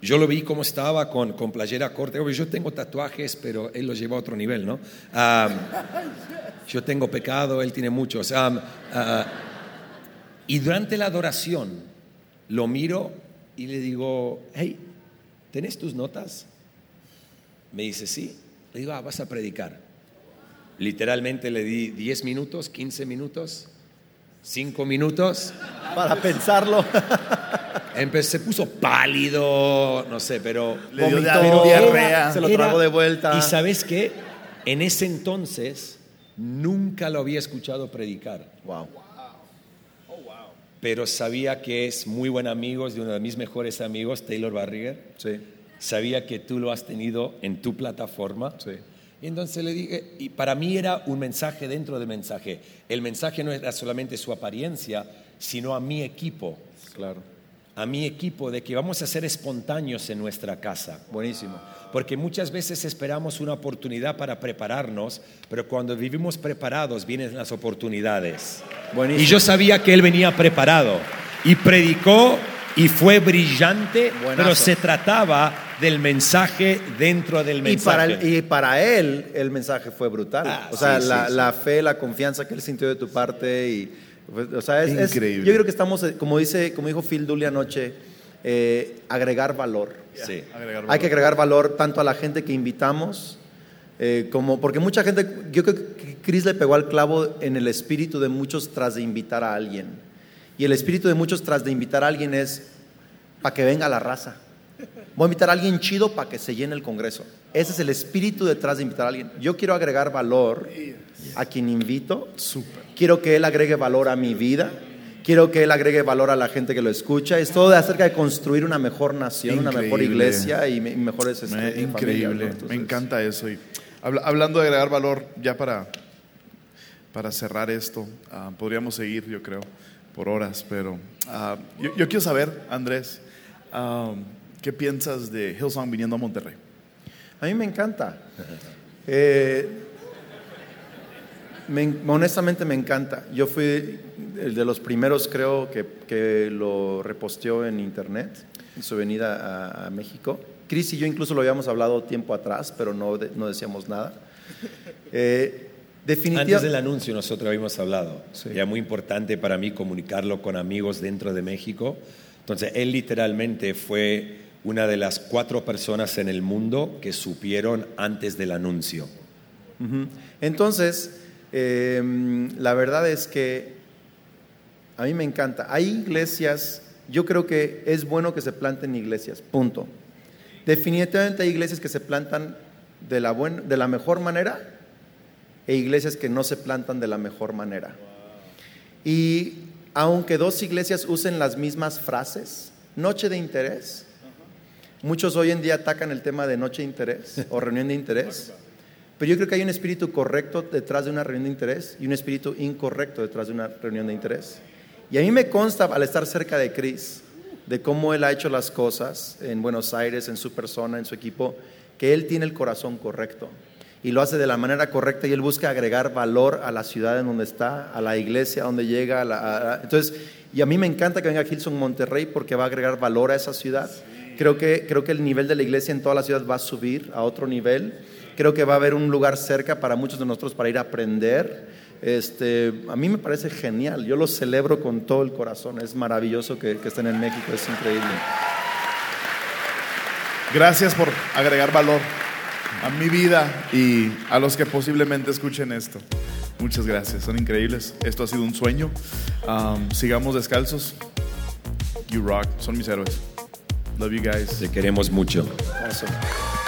yo lo vi cómo estaba con, con playera corta. Yo tengo tatuajes, pero él los lleva a otro nivel, ¿no? Am, yo tengo pecado, él tiene muchos. Am, ah, y durante la adoración lo miro y le digo, hey, ¿tenés tus notas? Me dice, sí. Le digo, ah, vas a predicar. Literalmente le di 10 minutos, 15 minutos, 5 minutos. Para pensarlo. Empecé, se puso pálido, no sé, pero... Le dio Vomitó, dia- diarrea. se lo tragó de vuelta. Y sabes qué? En ese entonces nunca lo había escuchado predicar, Wow. pero sabía que es muy buen amigo, es de uno de mis mejores amigos, Taylor Barriger. Sí. Sabía que tú lo has tenido en tu plataforma. Sí. Y entonces le dije, y para mí era un mensaje dentro del mensaje. El mensaje no era solamente su apariencia, sino a mi equipo, Claro. a mi equipo de que vamos a ser espontáneos en nuestra casa. Buenísimo. Porque muchas veces esperamos una oportunidad para prepararnos, pero cuando vivimos preparados vienen las oportunidades. Buenísimo. Y yo sabía que él venía preparado y predicó y fue brillante, Buenazo. pero se trataba del mensaje dentro del Y mensaje. para, el- y para él el mensaje fue brutal. Ah, o sea, sí, la, sí, sí. la fe, la confianza que él sintió de tu parte y pues, o sea, es, es- Increíble. yo creo que estamos, eh, como dice, como dijo Phil Dooley anoche, eh, agregar valor. Sí. Agregar Hay que valor. agregar valor tanto a la gente que invitamos, eh, como porque mucha gente, yo creo que Chris le pegó al clavo en el espíritu de muchos tras de invitar a alguien. Y el espíritu de muchos tras de invitar a alguien es para que venga la raza. Voy a invitar a alguien chido para que se llene el congreso. Ese es el espíritu detrás de invitar a alguien. Yo quiero agregar valor a quien invito. Quiero que él agregue valor a mi vida. Quiero que él agregue valor a la gente que lo escucha. Es todo acerca de construir una mejor nación, una mejor iglesia y, me- y mejores este, Me- increíble, ¿no? Entonces, me encanta eso. Y habla- hablando de agregar valor, ya para, para cerrar esto, ah, podríamos seguir, yo creo, por horas, pero ah, yo, yo quiero saber, Andrés, ah, ¿qué piensas de Hillsong viniendo a Monterrey? A mí me encanta. Eh, me- honestamente me encanta. Yo fui el de los primeros, creo, que, que lo reposteó en internet, en su venida a, a México. Chris y yo incluso lo habíamos hablado tiempo atrás, pero no, de- no decíamos nada. Eh, Definitiva- Antes del anuncio nosotros habíamos hablado. Sí. Era muy importante para mí comunicarlo con amigos dentro de México. Entonces, él literalmente fue una de las cuatro personas en el mundo que supieron antes del anuncio. Entonces, eh, la verdad es que a mí me encanta. Hay iglesias, yo creo que es bueno que se planten iglesias, punto. Definitivamente hay iglesias que se plantan de la, de la mejor manera e iglesias que no se plantan de la mejor manera. Y aunque dos iglesias usen las mismas frases, noche de interés, muchos hoy en día atacan el tema de noche de interés o reunión de interés. Pero yo creo que hay un espíritu correcto detrás de una reunión de interés y un espíritu incorrecto detrás de una reunión de interés. Y a mí me consta, al estar cerca de Chris, de cómo él ha hecho las cosas en Buenos Aires, en su persona, en su equipo, que él tiene el corazón correcto y lo hace de la manera correcta y él busca agregar valor a la ciudad en donde está, a la iglesia donde llega. entonces, y a mí me encanta que venga Hilson Monterrey porque va a agregar valor a esa ciudad. Creo que, creo que el nivel de la iglesia en toda la ciudad va a subir a otro nivel. Creo que va a haber un lugar cerca para muchos de nosotros para ir a aprender. Este, a mí me parece genial, yo lo celebro con todo el corazón, es maravilloso que, que estén en México, es increíble. Gracias por agregar valor a mi vida y a los que posiblemente escuchen esto. Muchas gracias, son increíbles. Esto ha sido un sueño. Um, sigamos descalzos. You rock, son mis héroes. Love you guys. Te queremos mucho. Awesome.